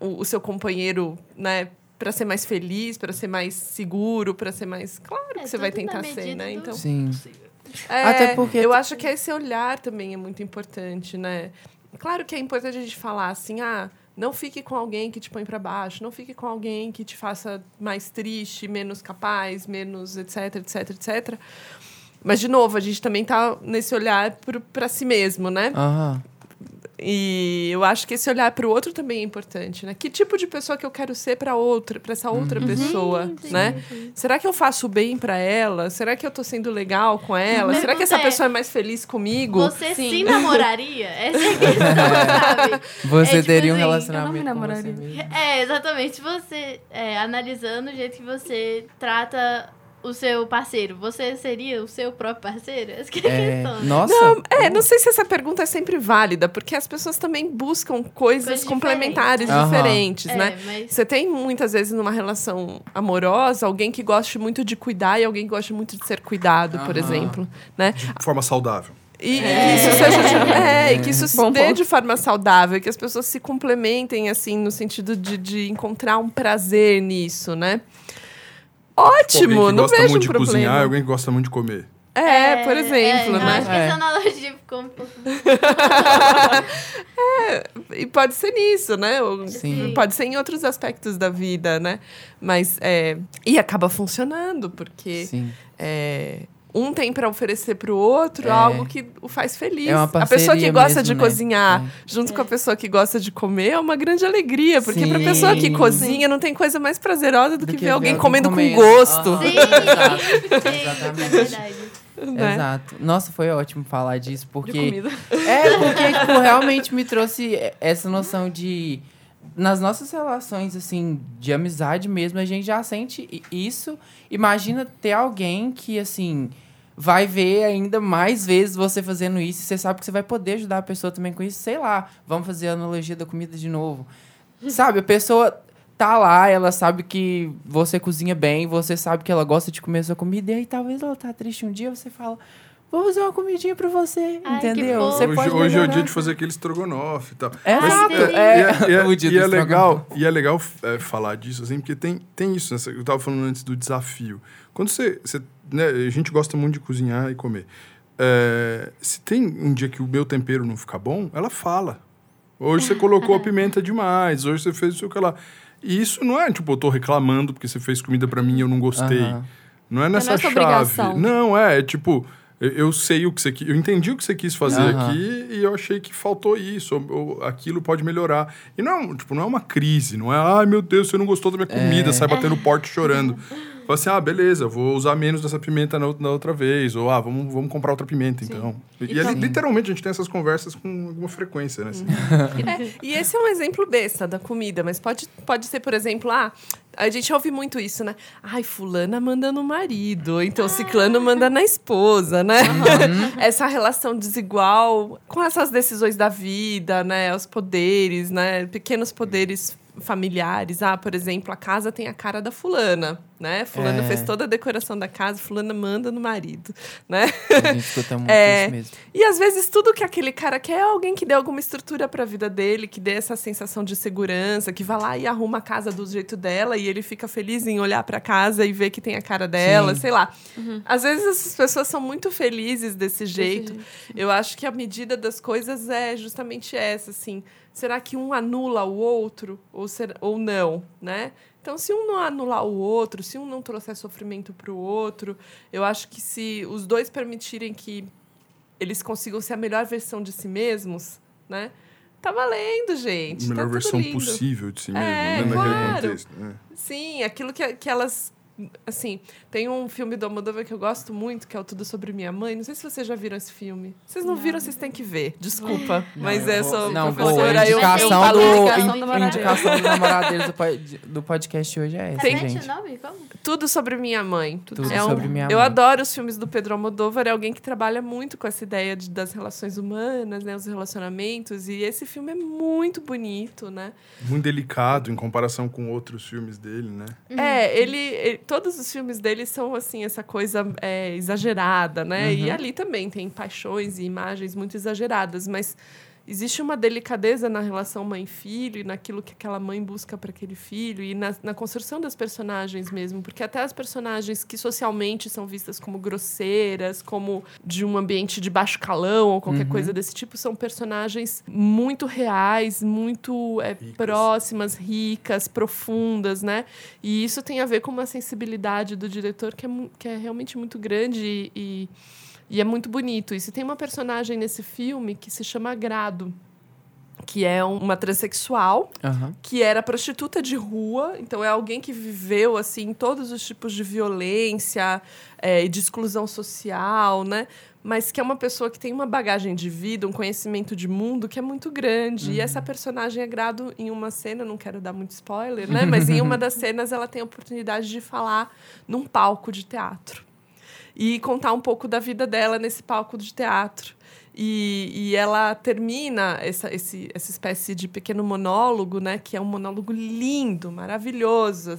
o, o seu companheiro, né? Pra ser mais feliz, pra ser mais seguro, pra ser mais. Claro que É, você vai tentar ser, né? do Então, Sim. é, Até porque- eu acho que esse olhar também é muito importante, né? Claro que é importante a gente falar assim, ah, não fique com alguém que te põe para baixo, não fique com alguém que te faça mais triste, menos capaz, menos etc, etc, etc. Mas de novo, a gente também tá nesse olhar para si mesmo, né? Aham. E eu acho que esse olhar para o outro também é importante, né? Que tipo de pessoa que eu quero ser para outra, para essa outra pessoa, sim, né? Será que eu faço bem para ela? Será que eu tô sendo legal com ela? Será que essa é, pessoa é mais feliz comigo? Você se namoraria? Essa é a questão, sabe? Você É, tipo teria um assim, relacionamento eu não me com você namoraria. mesmo. É, exatamente. Você, é, analisando o jeito que você trata o seu parceiro, você seria o seu próprio parceiro? Essa que é a É, questão. nossa. É, não sei se essa pergunta é sempre válida, porque as pessoas também buscam coisas Coisas complementares diferentes. Diferentes, É, né? mas Você tem muitas vezes numa relação amorosa alguém que goste muito de cuidar e alguém que goste muito de ser cuidado, por exemplo, né? De forma saudável. E, e que isso seja de, é, e que isso se Bom dê ponto. de forma saudável, que as pessoas se complementem assim no sentido de, de encontrar um prazer nisso, né? Ótimo, alguém que não gosta vejo um muito de problema. cozinhar, alguém que gosta muito de comer. É, por exemplo, é, eu né? acho que É. essa analogia ficou um pouco... E pode ser nisso, né? Ou Sim. Pode ser em outros aspectos da vida, né? Mas é, e acaba funcionando porque Sim. é, um tem para oferecer para o outro É. algo que o faz feliz. É uma a pessoa que gosta mesmo, de né? cozinhar É. junto com a pessoa que gosta de comer é uma grande alegria, porque para Sim. pessoa que cozinha não tem coisa mais prazerosa do, Do que, que ver alguém comendo com gosto. Aham. Sim, Exato. sim, é Exatamente. verdade. né? Exato. Nossa, foi ótimo falar disso, De porque. comida. É, porque, tipo, realmente me trouxe essa noção de. Nas nossas relações, assim, de amizade mesmo, a gente já sente isso. Imagina ter alguém que, assim, vai ver ainda mais vezes você fazendo isso. E você sabe que você vai poder ajudar a pessoa também com isso. Sei lá, vamos fazer a analogia da comida de novo. Sabe, a pessoa tá lá, ela sabe que você cozinha bem, você sabe que ela gosta de comer sua comida, e aí talvez ela tá triste um dia, você fala, vou fazer uma comidinha pra você, Ai, entendeu? Você Hoje, pode hoje é o dia de fazer aquele estrogonofe e tal. É, Mas, é, é, E é, é- o dia e do é legal, estrogonofe. e é legal é, falar disso, assim, porque tem, tem isso. Né? Eu tava falando antes do desafio. Quando você. você né, a gente gosta muito de cozinhar e comer. É, se tem um dia que o meu tempero não ficar bom, ela fala. Hoje você colocou a pimenta demais, hoje você fez o seu que lá. E isso não é tipo, eu tô reclamando porque você fez comida pra mim e eu não gostei. Aham. Não é nessa essa chave. obrigação. Não, é, é tipo, eu, eu sei o que você quis, eu entendi o que você quis fazer Aham. aqui e eu achei que faltou isso, ou, ou aquilo pode melhorar. E não é, um- tipo, não é uma crise, não é, ai meu Deus, você não gostou da minha comida, sai batendo porta e chorando. Fala assim, ah, beleza, vou usar menos dessa pimenta na, outra- na outra vez, ou ah, vamos, vamos comprar outra pimenta, então. E, e ali, literalmente a gente tem essas conversas com alguma frequência, né? assim. E esse é um exemplo besta da comida, mas pode, pode ser, por exemplo, ah, a gente ouve muito isso, né? Ai, fulana manda no marido, então ciclano manda na esposa, né? Essa relação desigual com essas decisões da vida, né? Os poderes, né? Pequenos poderes familiares. Ah, por exemplo, a casa tem a cara da fulana, né? Fulano É. fez toda a decoração da casa, fulana manda no marido, né? A gente escuta muito É. isso mesmo. E às vezes tudo que aquele cara quer é alguém que dê alguma estrutura para a vida dele, que dê essa sensação de segurança, que vá lá e arruma a casa do jeito dela e ele fica feliz em olhar para casa e ver que tem a cara dela, Sim. sei lá. Às vezes essas pessoas são muito felizes desse jeito. Eu acho que a medida das coisas é justamente essa, assim. Será que um anula o outro ou, ser, ou não, né? Então, se um não anular o outro, se um não trouxer sofrimento para o outro, eu acho que se os dois permitirem que eles consigam ser a melhor versão de si mesmos, né? Tá valendo, gente. A melhor tá versão possível de si mesmo, É, né? Naquele claro. contexto. né? Sim, aquilo que, que elas. Assim, tem um filme do Almodóvar que eu gosto muito, que é o Tudo Sobre Minha Mãe. Não sei se vocês já viram esse filme. Vocês não, viram, vocês têm que ver. Desculpa. mas é, sou Não, professora. boa, a eu- eu indicação, falo do, indicação indicação do namorado indicação do namorado deles do, do podcast hoje é essa, Tem- gente. o nome? Como? Tudo sobre minha mãe. Tudo É um- sobre minha Eu mãe. adoro os filmes do Pedro Almodóvar, é alguém que trabalha muito com essa ideia de- das relações humanas, né, os relacionamentos, e esse filme é muito bonito, né? Muito delicado em comparação com outros filmes dele, né? É, ele, ele- todos os filmes dele são assim essa coisa é, exagerada, né? E ali também tem paixões e imagens muito exageradas, mas existe uma delicadeza na relação mãe-filho e naquilo que aquela mãe busca para aquele filho e na, na construção das personagens mesmo, porque até as personagens que socialmente são vistas como grosseiras, como de um ambiente de baixo calão ou qualquer coisa desse tipo, são personagens muito reais, muito é, Ricas. próximas, ricas, profundas, né? E isso tem a ver com uma sensibilidade do diretor que é, que é realmente muito grande e, e, e é muito bonito. E se tem uma personagem nesse filme que se chama Grado. que é um- uma transexual Aham. que era prostituta de rua, então é alguém que viveu assim todos os tipos de violência é, e de exclusão social, né? Mas que é uma pessoa que tem uma bagagem de vida, um conhecimento de mundo que é muito grande. E essa personagem é grado em uma cena, não quero dar muito spoiler, né? Mas em uma das cenas ela tem a oportunidade de falar num palco de teatro e contar um pouco da vida dela nesse palco de teatro. E, e ela termina essa, esse, essa espécie de pequeno monólogo, né? Que é um monólogo lindo, maravilhoso,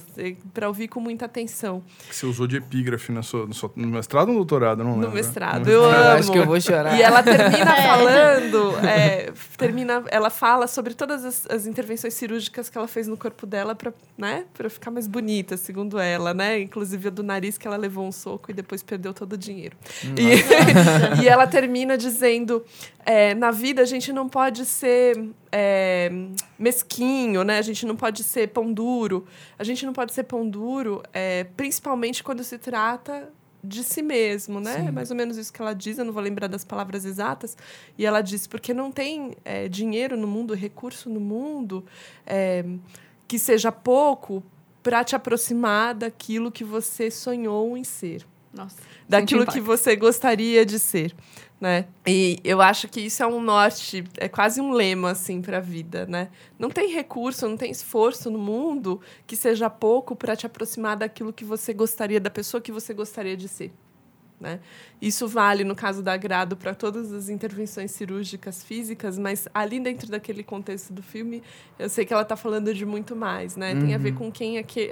para ouvir com muita atenção. Que você usou de epígrafe na sua, no, seu- no mestrado ou no doutorado? Não No lembro. mestrado. No Eu mestrado. amo. Acho que eu vou chorar. E ela termina É. falando, é, termina, ela fala sobre todas as, as intervenções cirúrgicas que ela fez no corpo dela para né, pra ficar mais bonita, segundo ela, né? Inclusive a do nariz que ela levou um soco e depois perdeu todo o dinheiro. E, e ela termina dizendo: é, na vida a gente não pode ser é, mesquinho, né? A gente não pode ser pão duro. A gente não pode ser pão duro, é, principalmente quando se trata de si mesmo, né? Sim. É mais ou menos isso que ela diz, eu não vou lembrar das palavras exatas. E ela diz, porque não tem é, dinheiro no mundo, recurso no mundo é, que seja pouco para te aproximar daquilo que você sonhou em ser Nossa. daquilo que você gostaria de ser, né? E eu acho que isso é um norte, é quase um lema assim para a vida, né? Não tem recurso, não tem esforço no mundo que seja pouco para te aproximar daquilo que você gostaria, da pessoa que você gostaria de ser. Né? Isso vale, no caso da Agrado, para todas as intervenções cirúrgicas físicas, mas ali dentro daquele contexto do filme, eu sei que ela está falando de muito mais, né? Tem a ver com quem é que.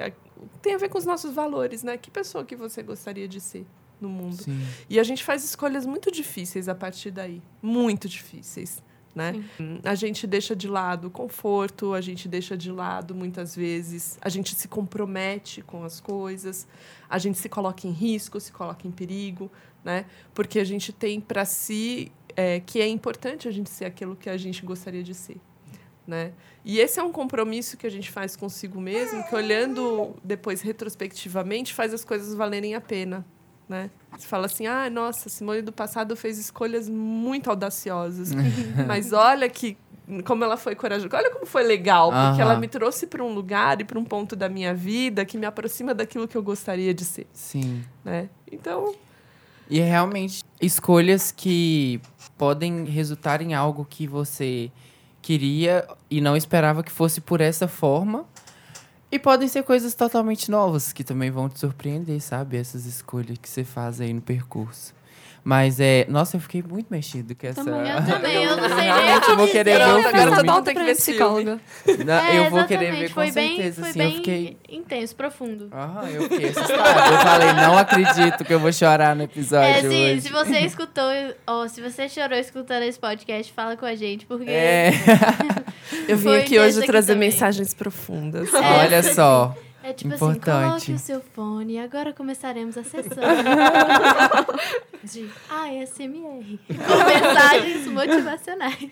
Tem a ver com os nossos valores, né? Que pessoa que você gostaria de ser no mundo? Sim. E a gente faz escolhas muito difíceis a partir daí. Muito difíceis. Né? A gente deixa de lado o conforto, a gente deixa de lado, muitas vezes, a gente se compromete com as coisas, a gente se coloca em risco, se coloca em perigo, né? porque a gente tem para si é, que é importante a gente ser aquilo que a gente gostaria de ser. Né? E esse é um compromisso que a gente faz consigo mesmo, que olhando depois retrospectivamente faz as coisas valerem a pena. Né? Você fala assim, ah, nossa, Simone do passado fez escolhas muito audaciosas, mas olha que como ela foi corajosa, olha como foi legal, porque Aham. ela me trouxe para um lugar e para um ponto da minha vida que me aproxima daquilo que eu gostaria de ser, Sim. né? Então, E é realmente escolhas que podem resultar em algo que você queria e não esperava que fosse por essa forma. E podem ser coisas totalmente novas que também vão te surpreender, sabe? Essas escolhas que você faz aí no percurso. Mas é. Nossa, eu fiquei muito mexido com essa. Também. Eu também, eu não sei nem Realmente o que eu vou dizer. querer ver o Agora filme. todo mundo tem que ver psicóloga. Não, É, eu vou querer ver com foi bem, certeza, foi assim. bem Eu fiquei. intenso, profundo. Aham, eu fiquei assustada. Eu falei, não acredito que eu vou chorar no episódio É, sim, hoje. se você escutou, ou se você chorou escutando esse podcast, fala com a gente, porque É, eu vim aqui hoje trazer também. mensagens profundas. olha só. É tipo Importante. assim, coloque o seu fone e agora começaremos a sessão de ASMR. Com mensagens motivacionais.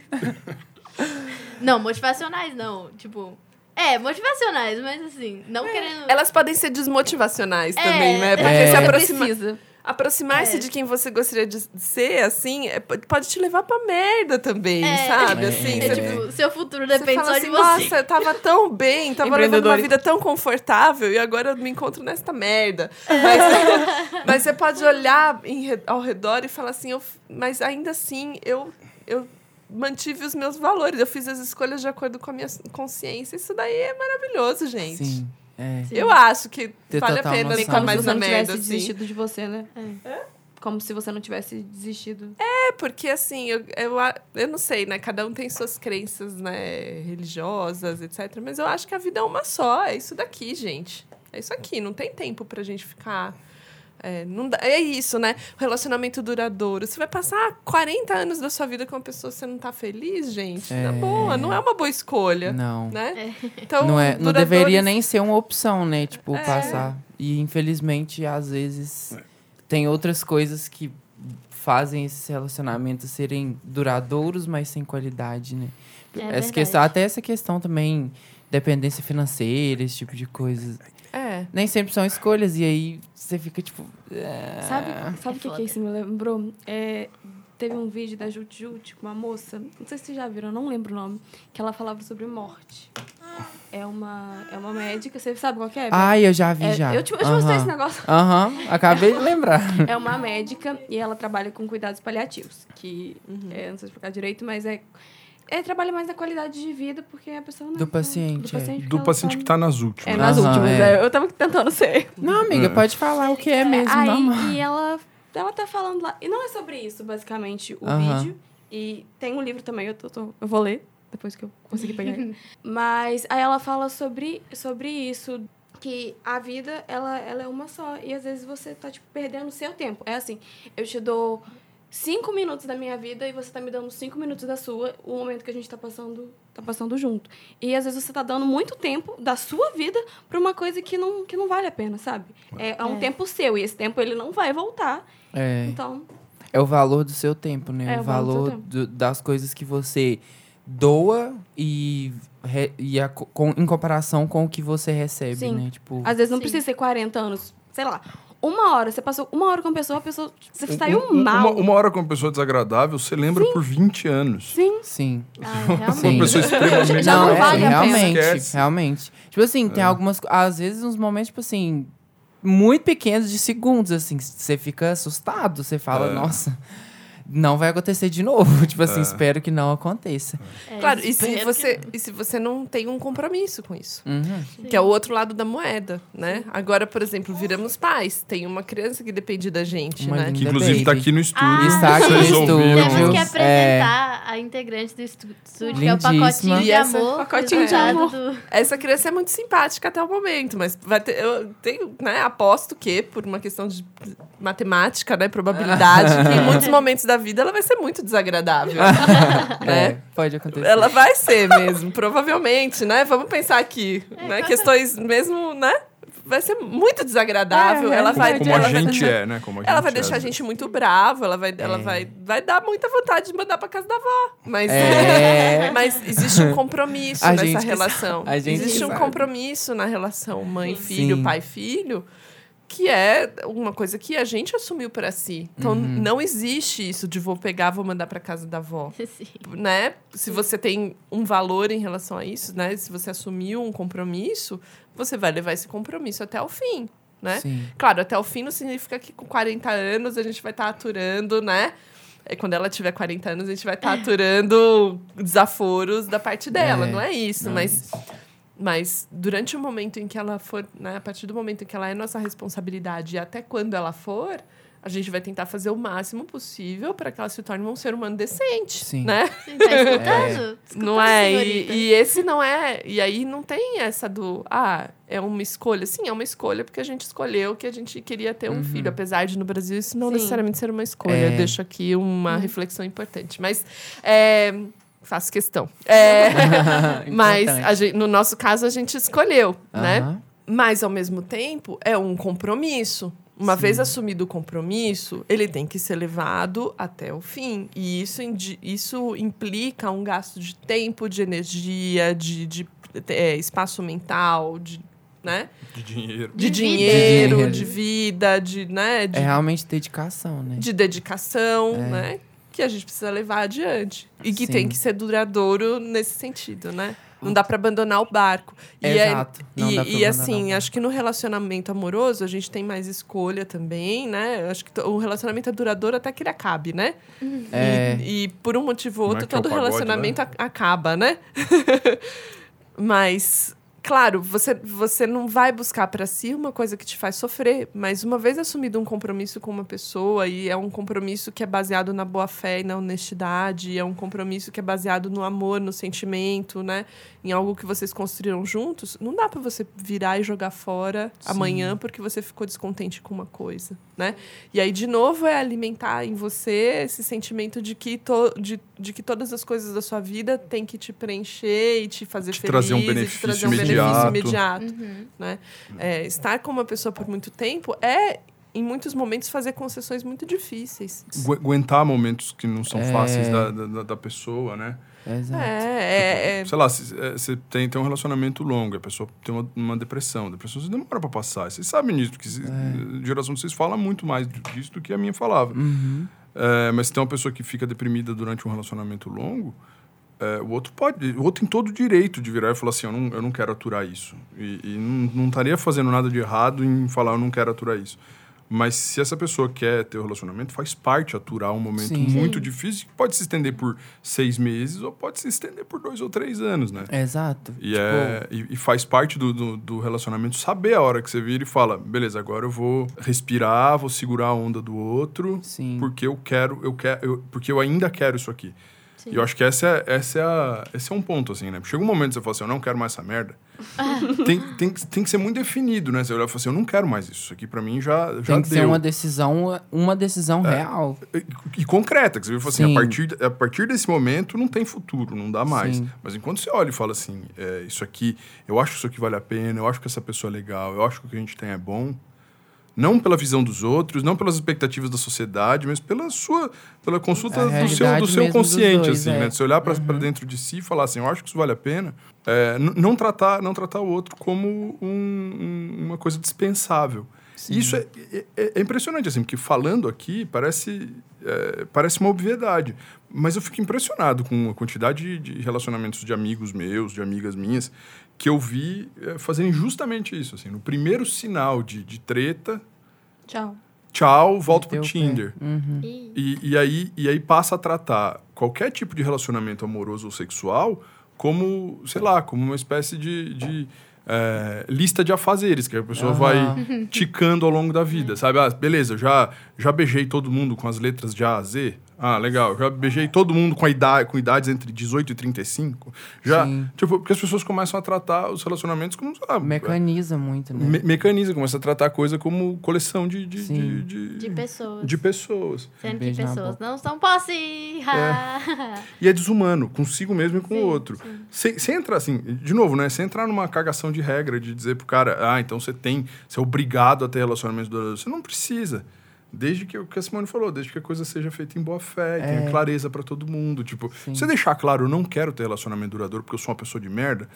Não, motivacionais não, tipo... É, motivacionais, mas assim, não querendo... Elas podem ser desmotivacionais É. também, né? Porque É. se Você aproxima, precisa. Aproximar-se É. de quem você gostaria de ser, assim, é- pode te levar pra merda também, É. sabe? É. Assim, É você- tipo, seu futuro Você depende fala só assim, de você. nossa, eu tava tão bem, tava levando uma vida tão confortável e agora eu me encontro nesta merda. Mas, mas você pode olhar em ao redor e falar assim, eu mas ainda assim eu, eu mantive os meus valores, eu fiz as escolhas de acordo com a minha consciência. Isso daí é maravilhoso, gente. Sim. É. Eu acho que Ter vale a pena noção. ficar Como se mais você não tivesse assim. desistido de você, né? É. Como se você não tivesse desistido. É, porque assim, eu, eu, eu não sei, né? Cada um tem suas crenças, né, religiosas, etc. Mas eu acho que a vida é uma só. É isso daqui, gente. É isso aqui. Não tem tempo pra gente ficar. É, não dá- é isso, né? Relacionamento duradouro. Você vai passar 40 anos da sua vida com uma pessoa que você não tá feliz, gente. Na É. boa, não é uma boa escolha. Não. Né? Então, Não, é, não duradouros- deveria nem ser uma opção, né? Tipo, É. passar. E infelizmente, às vezes, tem outras coisas que fazem esses relacionamentos serem duradouros, mas sem qualidade, né? É essa verdade. questão, até essa questão também, dependência financeira, esse tipo de coisas. É. Nem sempre são escolhas, e aí você fica tipo. é, Sabe, sabe É o que, que isso me lembrou? É, teve um vídeo da Jut Jut com uma moça, não sei se vocês já viram, eu não lembro o nome, que ela falava sobre morte. É uma, é uma médica, você sabe qual que é? Ai, eu já vi É, já. Eu te, eu te mostrei Aham. esse negócio. Aham, acabei de lembrar. É uma médica e ela trabalha com cuidados paliativos, que é, não sei explicar direito, mas é, é trabalha mais na qualidade de vida porque a pessoa não Do paciente, do é. paciente, Do ela paciente tá- que tá nas últimas. é nas Aham, últimas, é. é, eu tava tentando ser. Não, amiga, É. pode falar o que é mesmo, Aí, normal. e ela, ela tá falando lá. E não é sobre isso, basicamente, o Aham. vídeo. E tem um livro também, eu, tô, tô- eu vou ler, depois que eu conseguir pegar ele. Mas aí ela fala sobre, sobre isso. Que a vida, ela, ela é uma só. E às vezes você tá, tipo, perdendo o seu tempo. É assim, eu te dou cinco minutos da minha vida e você tá me dando cinco minutos da sua, o momento que a gente tá passando, tá passando junto. E às vezes você tá dando muito tempo da sua vida pra uma coisa que não, que não vale a pena, sabe? É, é um É. tempo seu e esse tempo ele não vai voltar. É. Então, É o valor do seu tempo, né? É, o valor do do- das coisas que você doa e, re- e a co- com, em comparação com o que você recebe, Sim. né? Tipo, às vezes não Sim. precisa ser 40 anos, sei lá. Uma hora, você passou uma hora com a pessoa, a pessoa. Você Um- saiu um- mal. Uma, uma hora com uma pessoa desagradável, você lembra por 20 anos. Sim. sim. Ai, Uma realmente. pessoa extremamente Já não é, vale a pena. realmente, Esquece. realmente. Tipo assim, tem algumas. Às vezes, uns momentos, tipo assim, muito pequenos de segundos, assim, você fica assustado, você fala, É. nossa. Não vai acontecer de novo. Tipo assim, É. espero que não aconteça. É, Claro, e se, você, e se você não tem um compromisso com isso? Uhum. Que é o outro lado da moeda, né? Agora, por exemplo, viramos pais. Tem uma criança que depende da gente, Uma né? Que inclusive tá baby. aqui no estúdio. Ah, Está aqui no estúdio. Temos que É. apresentar a integrante do estúdio, que é o Lindíssima. pacotinho de amor. pacotinho de amor. do- Essa criança é muito simpática até o momento, mas vai ter, eu tenho, né, aposto que, por uma questão de matemática, né, probabilidade, que em muitos momentos da vida ela vai ser muito desagradável. É, né? pode acontecer. Ela vai ser mesmo, provavelmente, né? Vamos pensar aqui, né? Questões mesmo, né? Vai ser muito desagradável. É, ela vai, Como ela a vai gente deixar- é, né? Como a Ela gente vai é, deixar a às gente muito bravo, ela vai, ela É. vai, vai dar muita vontade de mandar pra casa da avó. Mas, É. mas existe um compromisso A nessa relação. sabe. A gente existe um sabe. compromisso na relação mãe-filho, pai-filho, que é uma coisa que a gente assumiu pra si. Então Uhum. não existe isso de vou pegar, vou mandar pra casa da avó Sim. né? Se você tem um valor em relação a isso, né? Se você assumiu um compromisso, você vai levar esse compromisso até o fim, né? Sim. Claro, até o fim não significa que com 40 anos a gente vai estar aturando, né? É, quando ela tiver 40 anos, a gente vai estar aturando desaforos da parte dela, É, não é isso, não é mas isso. Mas durante o momento em que ela for, né, a partir do momento em que ela é nossa responsabilidade e até quando ela for, a gente vai tentar fazer o máximo possível para que ela se torne um ser humano decente, Sim. né? Sim, tá escutando? Não é? E, e esse não é. E aí não tem essa do. Ah, é uma escolha. Sim, é uma escolha porque a gente escolheu que a gente queria ter um filho. Apesar de no Brasil isso não Sim. necessariamente ser uma escolha. É. Eu deixo aqui uma reflexão importante. Mas. é, faço questão. É, mas gente- no nosso caso a gente escolheu, né? Mas, ao mesmo tempo, é um compromisso. Uma Sim. vez assumido o compromisso, ele tem que ser levado até o fim. E isso, isso implica um gasto de tempo, de energia, de, de, é, espaço mental, de, né? De dinheiro. de, De vida. dinheiro, De dinheiro. de vida, de, né? de, É realmente dedicação, né? de dedicação, É. né? Que a gente precisa levar adiante. E que Sim. tem que ser duradouro nesse sentido, né? Não dá para abandonar o barco. E é- Exato. Não e, e, assim, acho que no relacionamento amoroso a gente tem mais escolha também, né? Acho que o relacionamento é duradouro até que ele acabe, né? É. E, e por um motivo ou é outro, é todo pagode, relacionamento a- acaba, né? mas, claro, você, você não vai buscar para si uma coisa que te faz sofrer, mas uma vez assumido um compromisso com uma pessoa, e é um compromisso que é baseado na boa fé e na honestidade, e é um compromisso que é baseado no amor, no sentimento, né? Em algo que vocês construíram juntos, não dá para você virar e jogar fora Sim. amanhã porque você ficou descontente com uma coisa, né? E aí, de novo, é alimentar em você esse sentimento de que, to, de, de que todas as coisas da sua vida têm que te preencher e te fazer Te feliz. trazer um e te benefício trazer um benefício imediato. Uhum. Né? É, estar com uma pessoa por muito tempo é, em muitos momentos, fazer concessões muito difíceis. Agu- Aguentar momentos que não são É. fáceis da, da, da pessoa, né? Exato. É, é, é, Sei lá, se- é, você tem, tem um relacionamento longo, a pessoa tem uma, uma depressão. Depressão você demora pra passar. Vocês sabem nisso, porque É. a geração de vocês fala muito mais disso do que a minha falava. Uhum. É, mas se tem uma pessoa que fica deprimida durante um relacionamento longo, é, o outro pode, o outro tem todo o direito de virar e falar assim, eu não, eu não quero aturar isso. E, e não, não estaria fazendo nada de errado em falar, eu não quero aturar isso. Mas se essa pessoa quer ter o relacionamento, faz parte aturar um momento Sim. muito difícil, que pode se estender por seis meses ou pode se estender por dois ou três anos, né? Exato. E, Tipo, é, e, e faz parte do, do, do relacionamento saber a hora que você vira e fala, beleza, agora eu vou respirar, vou segurar a onda do outro, Sim. porque eu quero, eu quero, eu- porque eu ainda quero isso aqui. Sim. E eu acho que essa é, essa é a, esse é um ponto, assim, né? Chega um momento que você fala assim, eu não quero mais essa merda. tem, tem, que- tem que ser muito definido, né? Você olha e fala assim, eu não quero mais isso. Isso aqui pra mim já, já Tem que deu. ser uma decisão, uma decisão É. real. E, e concreta, que você fala assim, a partir, a partir desse momento não tem futuro, não dá mais. Sim. Mas enquanto você olha e fala assim, é, isso aqui, eu acho que isso aqui vale a pena, eu acho que essa pessoa é legal, eu acho que o que a gente tem é bom. Não pela visão dos outros, não pelas expectativas da sociedade, mas pela sua, pela consulta A do seu, do seu consciente, dois, assim, é. né? De você olhar para dentro de si e falar assim, eu acho que isso vale a pena. É, não tratar, não tratar o outro como um- um- uma coisa dispensável. E Isso é, é- é impressionante, assim, porque falando aqui parece, é, parece uma obviedade. Mas eu fico impressionado com a quantidade de relacionamentos de amigos meus, de amigas minhas, que eu vi é, fazerem justamente isso. Assim, no primeiro sinal de, de treta, Tchau. tchau, volto pro. Tinder. Uhum. E, e, aí, e aí passa a tratar qualquer tipo de relacionamento amoroso ou sexual como, sei lá, como uma espécie de, de, é, lista de afazeres, que a pessoa Aham. vai ticando ao longo da vida, sabe? Ah, beleza, já, já beijei todo mundo com as letras de A a Z. Ah, legal. Já beijei todo mundo com, a idade, com idades entre 18 e 35. Já, Sim. tipo, porque as pessoas começam a tratar os relacionamentos como, Mecaniza muito, né? me- mecaniza, começa a tratar a coisa como coleção de, de, de, de, de pessoas. de pessoas. Sendo que pessoas não são posse. E é desumano, consigo mesmo e com o outro. Sem, sem entrar assim, de novo, né? Sem entrar numa cagação de regra de dizer pro cara, ah, então você tem, você é obrigado a ter relacionamento duradouro. Você não precisa. Desde que o que a Simone falou, desde que a coisa seja feita em boa fé, e tenha É. clareza pra todo mundo. Tipo, Sim. você deixar claro, eu não quero ter relacionamento duradouro porque eu sou uma pessoa de merda.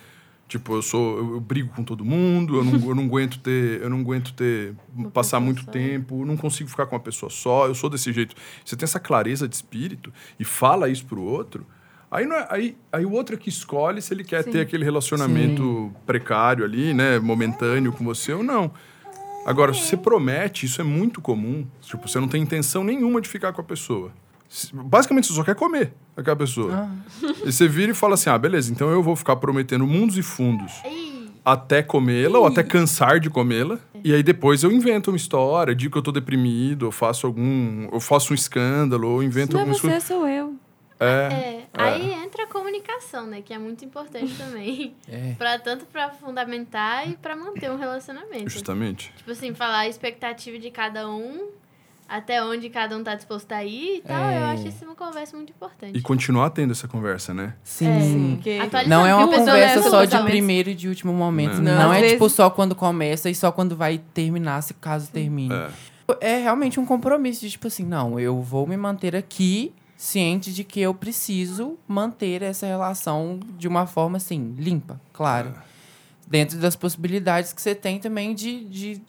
Tipo, eu sou, eu, eu brigo com todo mundo, eu não, eu não aguento ter, eu não aguento ter passar muito só. tempo, não consigo ficar com uma pessoa só, eu sou desse jeito. Você tem essa clareza de espírito e fala isso pro outro, aí, é- aí, aí o outro é que escolhe se ele quer ter aquele relacionamento precário ali, né, momentâneo com você ou não. Agora, se você promete, isso é muito comum. Tipo, você não tem intenção nenhuma de ficar com a pessoa. Basicamente, você só quer comer aquela pessoa. Ah. E você vira e fala assim: ah, beleza, então eu vou ficar prometendo mundos e fundos até comê-la ou até cansar de comê-la. E aí depois eu invento uma história, digo que eu tô deprimido, eu faço algum. Eu faço um escândalo, ou invento Não é alguma você, coisa. sou eu. É. é. Aí entra a comunicação, né? Que é muito importante também. É. Pra, tanto pra fundamentar e pra manter um relacionamento. Justamente. Tipo assim, falar a expectativa de cada um, até onde cada um tá disposto a ir e tal. É. Eu acho isso uma conversa muito importante. E continuar tendo essa conversa, né? Sim. Porque Atualizando, Não é uma porque conversa só de primeiro e de último momento. Não. Não, Não, é às tipo vezes- só quando começa e só quando vai terminar, se caso termine. É. É realmente um compromisso de tipo assim, não, eu vou me manter aqui ciente de que eu preciso manter essa relação de uma forma assim, limpa, claro. Dentro das possibilidades que você tem também de, de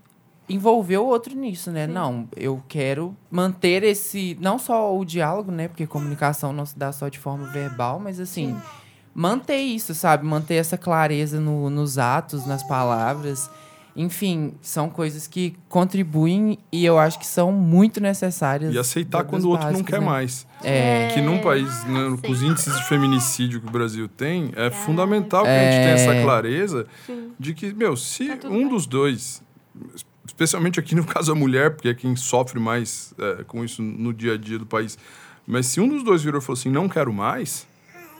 envolver o outro nisso, né? Não, eu quero manter esse. Não só o diálogo, né? Porque comunicação não se dá só de forma verbal, mas assim. Manter isso, sabe? Manter essa clareza no- nos atos, nas palavras. Enfim, são coisas que contribuem e eu acho que são muito necessárias. E aceitar quando o outro não básicas, quer né? mais. É. Que num país, né, com os sim. índices de feminicídio que o Brasil tem, é Cara. fundamental que a gente tenha É. essa clareza de que, meu, se Tá um bem. dos dois, especialmente aqui no caso a mulher, porque é quem sofre mais é, com isso no dia a dia do país, mas se um dos dois virou e falou assim, não quero mais,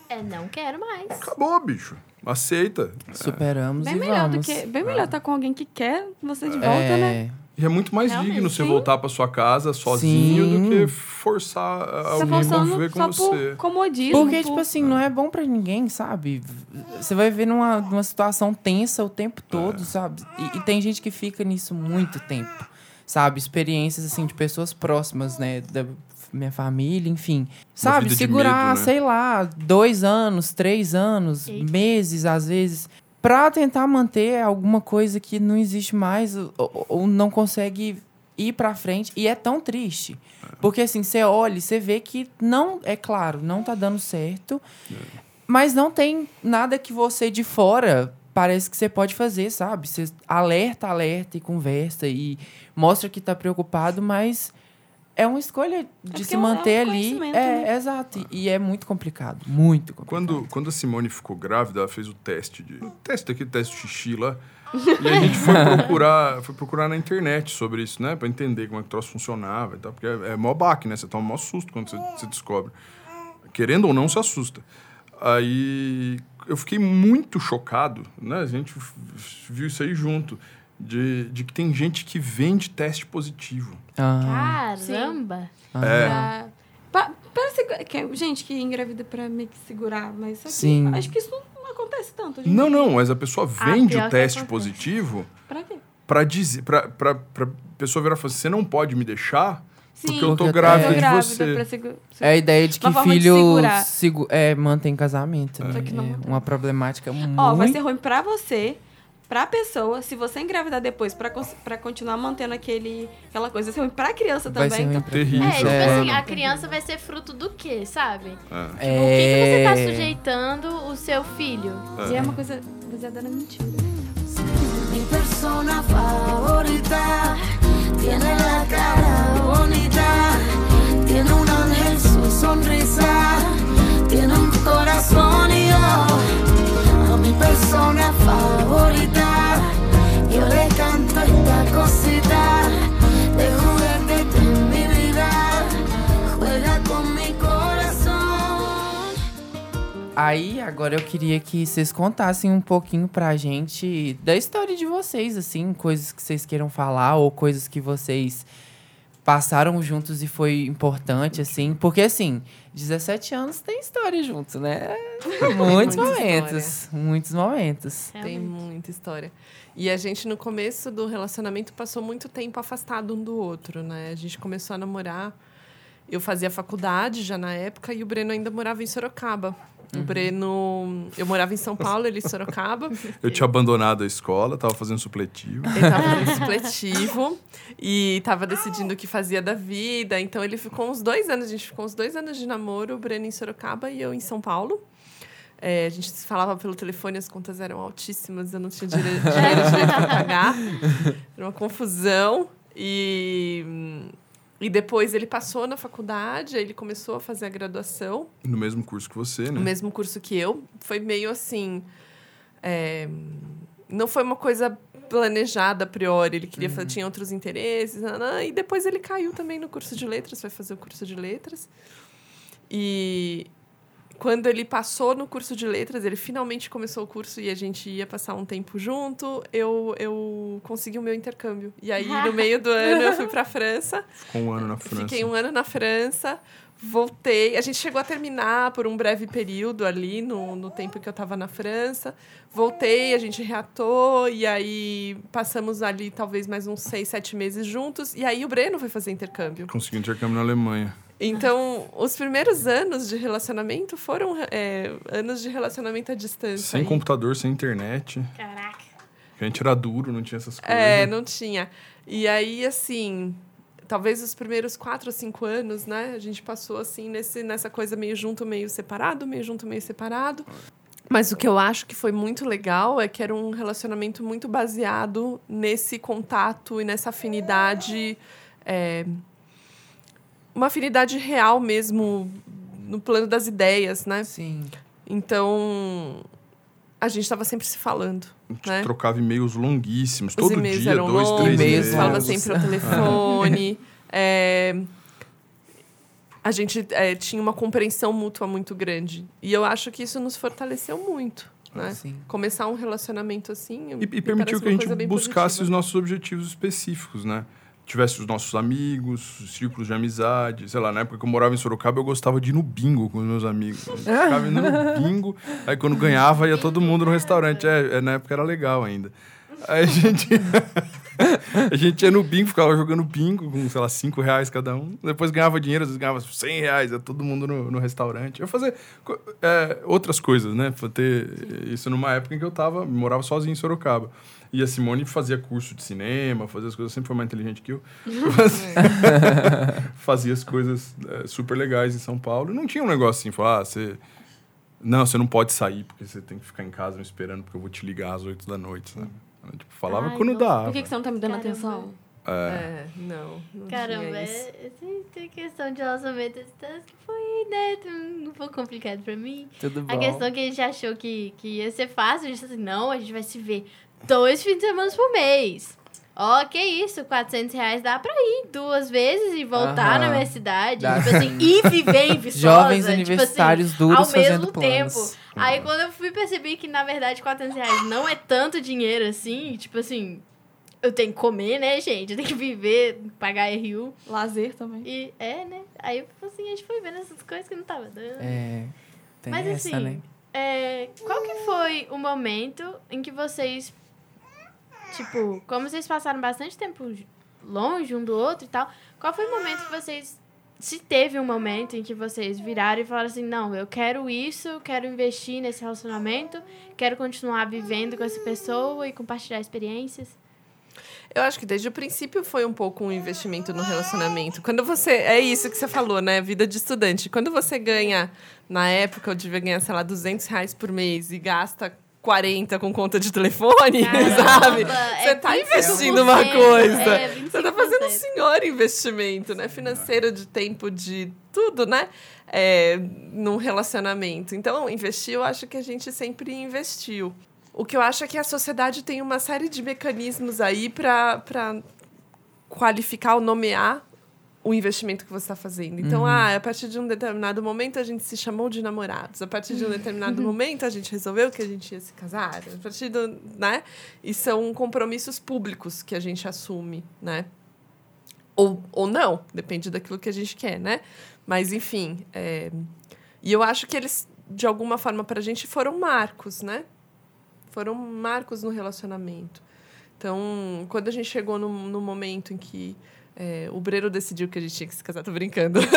É, não quero mais. acabou, bicho. Aceita. Superamos Bem e melhor vamos. do que. Bem melhor estar com alguém que quer você de volta, né? é, E é muito mais Realmente, digno você sim. voltar pra sua casa sozinho do Sim. que forçar Você tá alguém a conviver com só você. por comodismo. Porque, por- tipo assim, não é bom pra ninguém, sabe? Você vai ver numa, numa situação tensa o tempo todo, sabe? E, e tem gente que fica nisso muito tempo, sabe? Experiências, assim, de pessoas próximas, né? Da minha família, enfim. Sabe? Segurar, medo, né? sei lá, dois anos, três anos, Eita. meses, às vezes, pra tentar manter alguma coisa que não existe mais ou, ou não consegue ir pra frente. E é tão triste. Porque assim, você olha e você vê que não, é claro, não tá dando certo. Mas não tem nada que você de fora parece que você pode fazer, sabe? Você alerta, alerta e conversa e mostra que tá preocupado, mas é uma escolha de se é um- manter é um ali. É, né? exato. E é muito complicado. Muito complicado. Quando, quando a Simone ficou grávida, ela fez o teste de. O teste daquele teste de xixi lá. E a gente foi procurar, foi procurar na internet sobre isso, né? Pra entender como é que o troço funcionava e tal. Porque é, é mó baque, né? Você toma mó susto quando você, você descobre. Querendo ou não, se assusta. Aí eu fiquei muito chocado, né? A gente viu isso aí junto. De, de que tem gente que vende teste positivo. Ah, Caramba! É. Pra, pra, pra segu- que é gente que engravida pra meio que segurar, mas só que Sim. acho que isso não acontece tanto. Não, não, mas a pessoa vende pior o teste positivo Pra quê? pra dizer, pra, pra, pra pessoa virar e falar assim, você não pode me deixar porque eu tô Porque- grávida é. de grávida você. pra segu- é a ideia de que de filho segurar. segu- é, mantém casamento. né? Só que não É uma problemática muito... Ó, vai ser ruim pra você, pra pessoa, se você engravidar depois pra continuar mantendo aquele, aquela coisa. Vai ser ruim pra criança Vai também. ser ruim então- Terrível. É, tipo É. assim, a criança vai ser fruto do quê, sabe? É. O que, que você tá É. sujeitando o seu filho? E é uma coisa baseada na mentira. Mi persona favorita tiene la cara bonita, Aí, agora eu queria que vocês contassem um pouquinho pra gente da história de vocês, assim, coisas que vocês queiram falar ou coisas que vocês passaram juntos e foi importante, assim. Porque, assim, 17 anos tem história juntos, né? Muitos momentos. Muitos momentos. Tem Realmente. muita história. E a gente, no começo do relacionamento, passou muito tempo afastado um do outro, né? A gente começou a namorar. Eu fazia faculdade já na época e o Breno ainda morava em Sorocaba. O Breno. Eu morava em São Paulo, ele em Sorocaba. Eu tinha abandonado a escola, tava fazendo supletivo. Ele estava fazendo supletivo e estava decidindo o que fazia da vida. Então ele ficou uns dois anos, a gente ficou uns dois anos de namoro, o Breno em Sorocaba e eu em São Paulo. É, a gente se falava pelo telefone, as contas eram altíssimas, eu não tinha dire- dinheiro direito para pagar. Era uma confusão. E, e depois ele passou na faculdade, aí ele começou a fazer a graduação No mesmo curso que você, né? no mesmo curso que eu. Foi meio assim. é, não foi uma coisa planejada a priori. Ele queria fazer, tinha outros interesses. e depois ele caiu também no curso de letras, foi fazer o curso de letras. E quando ele passou no curso de letras, ele finalmente começou o curso e a gente ia passar um tempo junto, eu, eu consegui o meu intercâmbio. E aí, no meio do ano, eu fui para a França. Ficou um ano na França. Fiquei um ano na França, voltei. A gente chegou a terminar por um breve período ali, no, no tempo que eu estava na França. Voltei, a gente reatou, e aí passamos ali talvez mais uns seis, sete meses juntos. E aí o Breno foi fazer intercâmbio. Consegui intercâmbio na Alemanha. Então, os primeiros anos de relacionamento foram é, anos de relacionamento à distância. Sem aí. computador, sem internet. Caraca. A gente era duro, não tinha essas coisas. É, não tinha. E aí, assim, talvez os primeiros quatro ou cinco anos, né? A gente passou, assim, nesse, nessa coisa meio junto, meio separado, meio junto, meio separado. Mas o que eu acho que foi muito legal é que era um relacionamento muito baseado nesse contato e nessa afinidade. é, uma afinidade real mesmo no plano das ideias, né? Sim. Então, a gente estava sempre se falando, A gente né? trocava e-mails longuíssimos, Os todo e-mails dia, eram dois, longos, três e-mails falava sempre ao telefone. É, a gente é, tinha uma compreensão mútua muito grande. E eu acho que isso nos fortaleceu muito. Né? Sim. Começar um relacionamento assim. E, e permitiu que a gente buscasse positiva. os nossos objetivos específicos, né? Tivesse os nossos amigos, os círculos de amizade. Sei lá, na época que eu morava em Sorocaba, eu gostava de ir no bingo com os meus amigos. Eu ficava indo no bingo, aí quando ganhava, ia todo mundo no restaurante. É, é, na época era legal ainda. Aí a gente... a gente ia no bingo, ficava jogando bingo com, sei lá, 5 reais cada um. Depois ganhava dinheiro, às vezes ganhava 100 reais, todo mundo no, no restaurante. Eu fazia é, outras coisas, né? Ter isso numa época em que eu tava, morava sozinho em Sorocaba. E a Simone fazia curso de cinema, fazia as coisas, sempre foi mais inteligente que eu. Fazia, fazia as coisas é, super legais em São Paulo. Não tinha um negócio assim, falar, ah, você. Não, você não pode sair porque você tem que ficar em casa me esperando porque eu vou te ligar às 8 da noite, sabe? Eu, tipo, falava Ai, quando nossa. dava. Por que, que você não tá me dando Caramba. atenção? É. É, não. não Caramba, tinha isso. é, esse- tem questão de relacionamento à distância que foi, né, um um pouco complicado pra mim. Tudo bom. A questão que a gente achou que, que ia ser fácil, a gente disse assim, não, a gente vai se ver dois fins de semana por mês. Ó, que isso, 400 reais dá pra ir duas vezes e voltar Aham. na minha cidade. Dá. Tipo assim, e viver em Viçosa. Jovens tipo assim, universitários duros ao fazendo mesmo planos. tempo. Aí quando eu fui perceber que, na verdade, 400 reais não é tanto dinheiro assim, tipo assim, eu tenho que comer, né, gente? Eu tenho que viver, pagar RU. Lazer também. E é, né? Aí assim, a gente foi vendo essas coisas que não tava dando. É, tem Mas essa, assim, né? É, qual que foi o momento em que vocês, tipo, como vocês passaram bastante tempo longe um do outro e tal, qual foi o momento que vocês, se teve um momento em que vocês viraram e falaram assim, não, eu quero isso, quero investir nesse relacionamento, quero continuar vivendo com essa pessoa e compartilhar experiências? Eu acho que desde o princípio foi um pouco um investimento no relacionamento. Quando você. É isso que você falou, né? Vida de estudante. Quando você ganha, na época, eu devia ganhar, sei lá, 200 reais por mês e gasta 40 com conta de telefone, sabe? Caramba, Você é tá 25%, investindo uma coisa. é, Você tá fazendo um 25%. senhor investimento, né? Financeiro, de tempo, de tudo, né? É, num relacionamento. Então, investir, eu acho que a gente sempre investiu. O que eu acho é que a sociedade tem uma série de mecanismos aí para qualificar ou nomear o investimento que você está fazendo. Então, ah, a partir de um determinado momento a gente se chamou de namorados. A partir de um determinado momento a gente resolveu que a gente ia se casar. A partir do, né? E são compromissos públicos que a gente assume, né? Ou, ou não, depende daquilo que a gente quer, né? Mas, enfim. é, E eu acho que eles, de alguma forma, para a gente foram marcos, né? Foram marcos no relacionamento. Então, quando a gente chegou no, no momento em que é, o Breno decidiu que a gente tinha que se casar, tô brincando.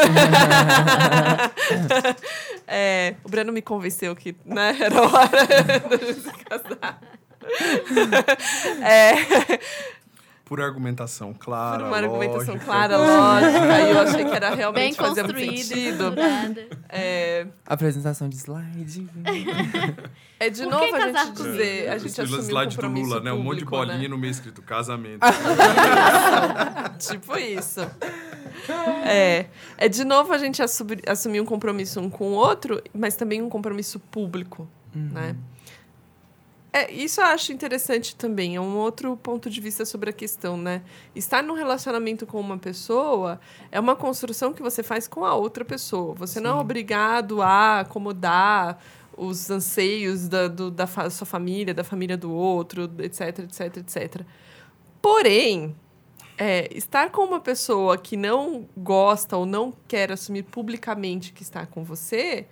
É, o Breno me convenceu que né, era hora de se casar. É, Por argumentação clara. por uma argumentação lógica. clara, lógica, e eu achei que era realmente construída, sentido. É, Apresentação de slide. é de Por novo a gente dizer, a gente assumiu um slide do Lula, né? Um monte de público, bolinha né? no meio escrito casamento. tipo isso. É, é de novo a gente assumir, assumir um compromisso um com o outro, mas também um compromisso público, né? É, isso eu acho interessante também, é um outro ponto de vista sobre a questão, né? Estar num relacionamento com uma pessoa é uma construção que você faz com a outra pessoa. Você não é obrigado a acomodar os anseios da, do- da fa- sua família, da família do outro, etc, etc, etc. Porém, é, estar com uma pessoa que não gosta ou não quer assumir publicamente que está com você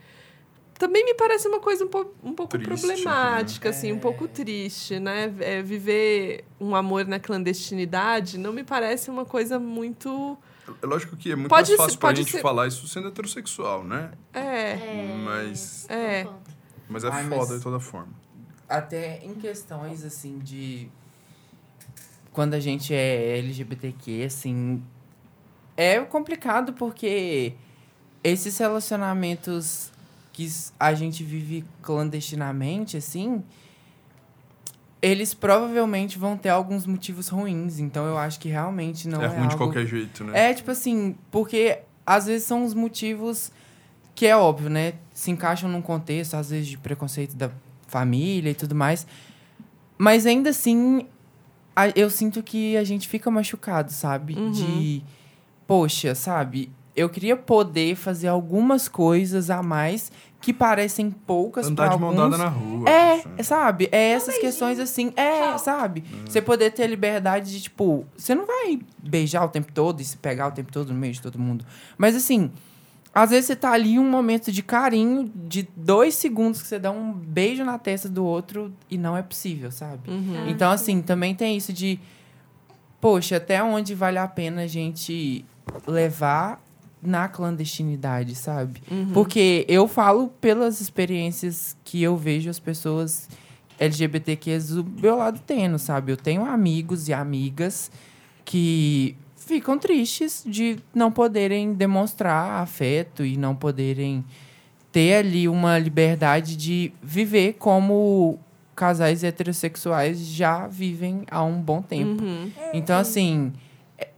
também me parece uma coisa um, po- um pouco Triste, problemática, assim, um É. pouco triste, né? É, viver um amor na clandestinidade não me parece uma coisa muito. É lógico que é muito Pode mais ser- fácil pra pode gente ser- falar isso sendo heterossexual, né? É. Mas, É. mas é Ai, foda mas- de toda forma. Até em questões, assim, de... Quando a gente é LGBTQ, assim... É complicado porque esses relacionamentos que a gente vive clandestinamente, assim... Eles provavelmente vão ter alguns motivos ruins. Então, eu acho que realmente não é é, ruim de algo... qualquer jeito, né? É, tipo assim, porque às vezes são os motivos que é óbvio, né? Se encaixam num contexto, às vezes, de preconceito da família e tudo mais. Mas ainda assim, a- eu sinto que a gente fica machucado, sabe? Uhum. De, poxa, sabe? Eu queria poder fazer algumas coisas a mais que parecem poucas Andar para de mão alguns. dada na rua. É, isso. sabe? É essas questões assim. É, sabe? Você poder ter liberdade de, tipo, você não vai beijar o tempo todo e se pegar o tempo todo no meio de todo mundo. Mas assim, às vezes você tá ali em um momento de carinho, de dois segundos que você dá um beijo na testa do outro e não é possível, sabe? Uhum. Então, assim, também tem isso de. poxa, até onde vale a pena a gente levar na clandestinidade, sabe? Porque eu falo pelas experiências que eu vejo as pessoas LGBTQs do meu lado tendo, sabe? Eu tenho amigos e amigas que ficam tristes de não poderem demonstrar afeto e não poderem ter ali uma liberdade de viver como casais heterossexuais já vivem há um bom tempo. Então, assim,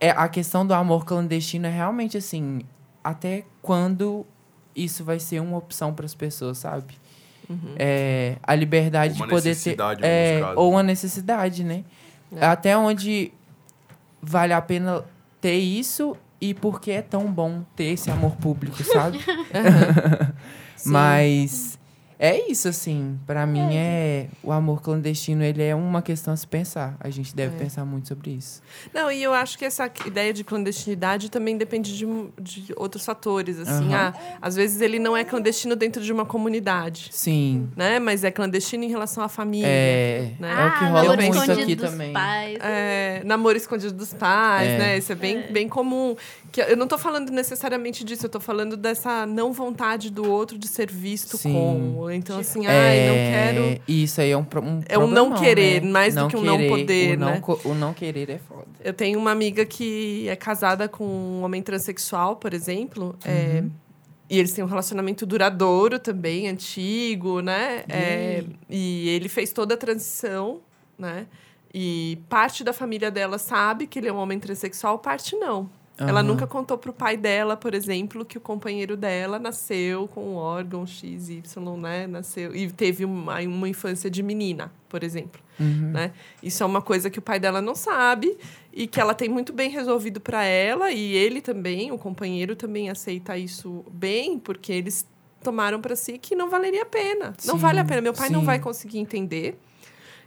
é, a questão do amor clandestino é realmente assim, até quando isso vai ser uma opção para as pessoas, sabe? É, a liberdade Uma de poder ter. É, ou né? uma necessidade, né? Até onde vale a pena ter isso e por que é tão bom ter esse amor público, sabe? Mas é isso, assim. Pra mim, é o amor clandestino, ele é uma questão a se pensar. A gente deve pensar muito sobre isso. Não, e eu acho que essa ideia de clandestinidade também depende de, de outros fatores. Assim, Aham. ah, às vezes ele não é clandestino dentro de uma comunidade, Sim. né? Mas é clandestino em relação à família. É, Né? é o que Ah, rola namoro muito escondido aqui dos também. Pais. É, namoro escondido dos pais, É. né? Isso é bem, bem comum. Que eu não tô falando necessariamente disso, eu tô falando dessa não vontade do outro de ser visto Sim. como. Então, assim, ai, não quero. Isso aí é um, um É um não problemão, querer, né? mais do que um não poder, o não, né? co- O não querer é foda. Eu tenho uma amiga que é casada com um homem transexual, por exemplo. é, Uhum. e eles têm um relacionamento duradouro também, antigo, né? É, e ele fez toda a transição, né? E parte da família dela sabe que ele é um homem transexual, parte não. Ela Aham. nunca contou pro pai dela, por exemplo, que o companheiro dela nasceu com um órgão XY, né? Nasceu e teve uma, uma infância de menina, por exemplo. Uhum. Né? Isso é uma coisa que o pai dela não sabe e que ela tem muito bem resolvido para ela e ele também, o companheiro também aceita isso bem, porque eles tomaram para si que não valeria a pena. não Sim, vale a pena, meu pai não sim. vai conseguir entender.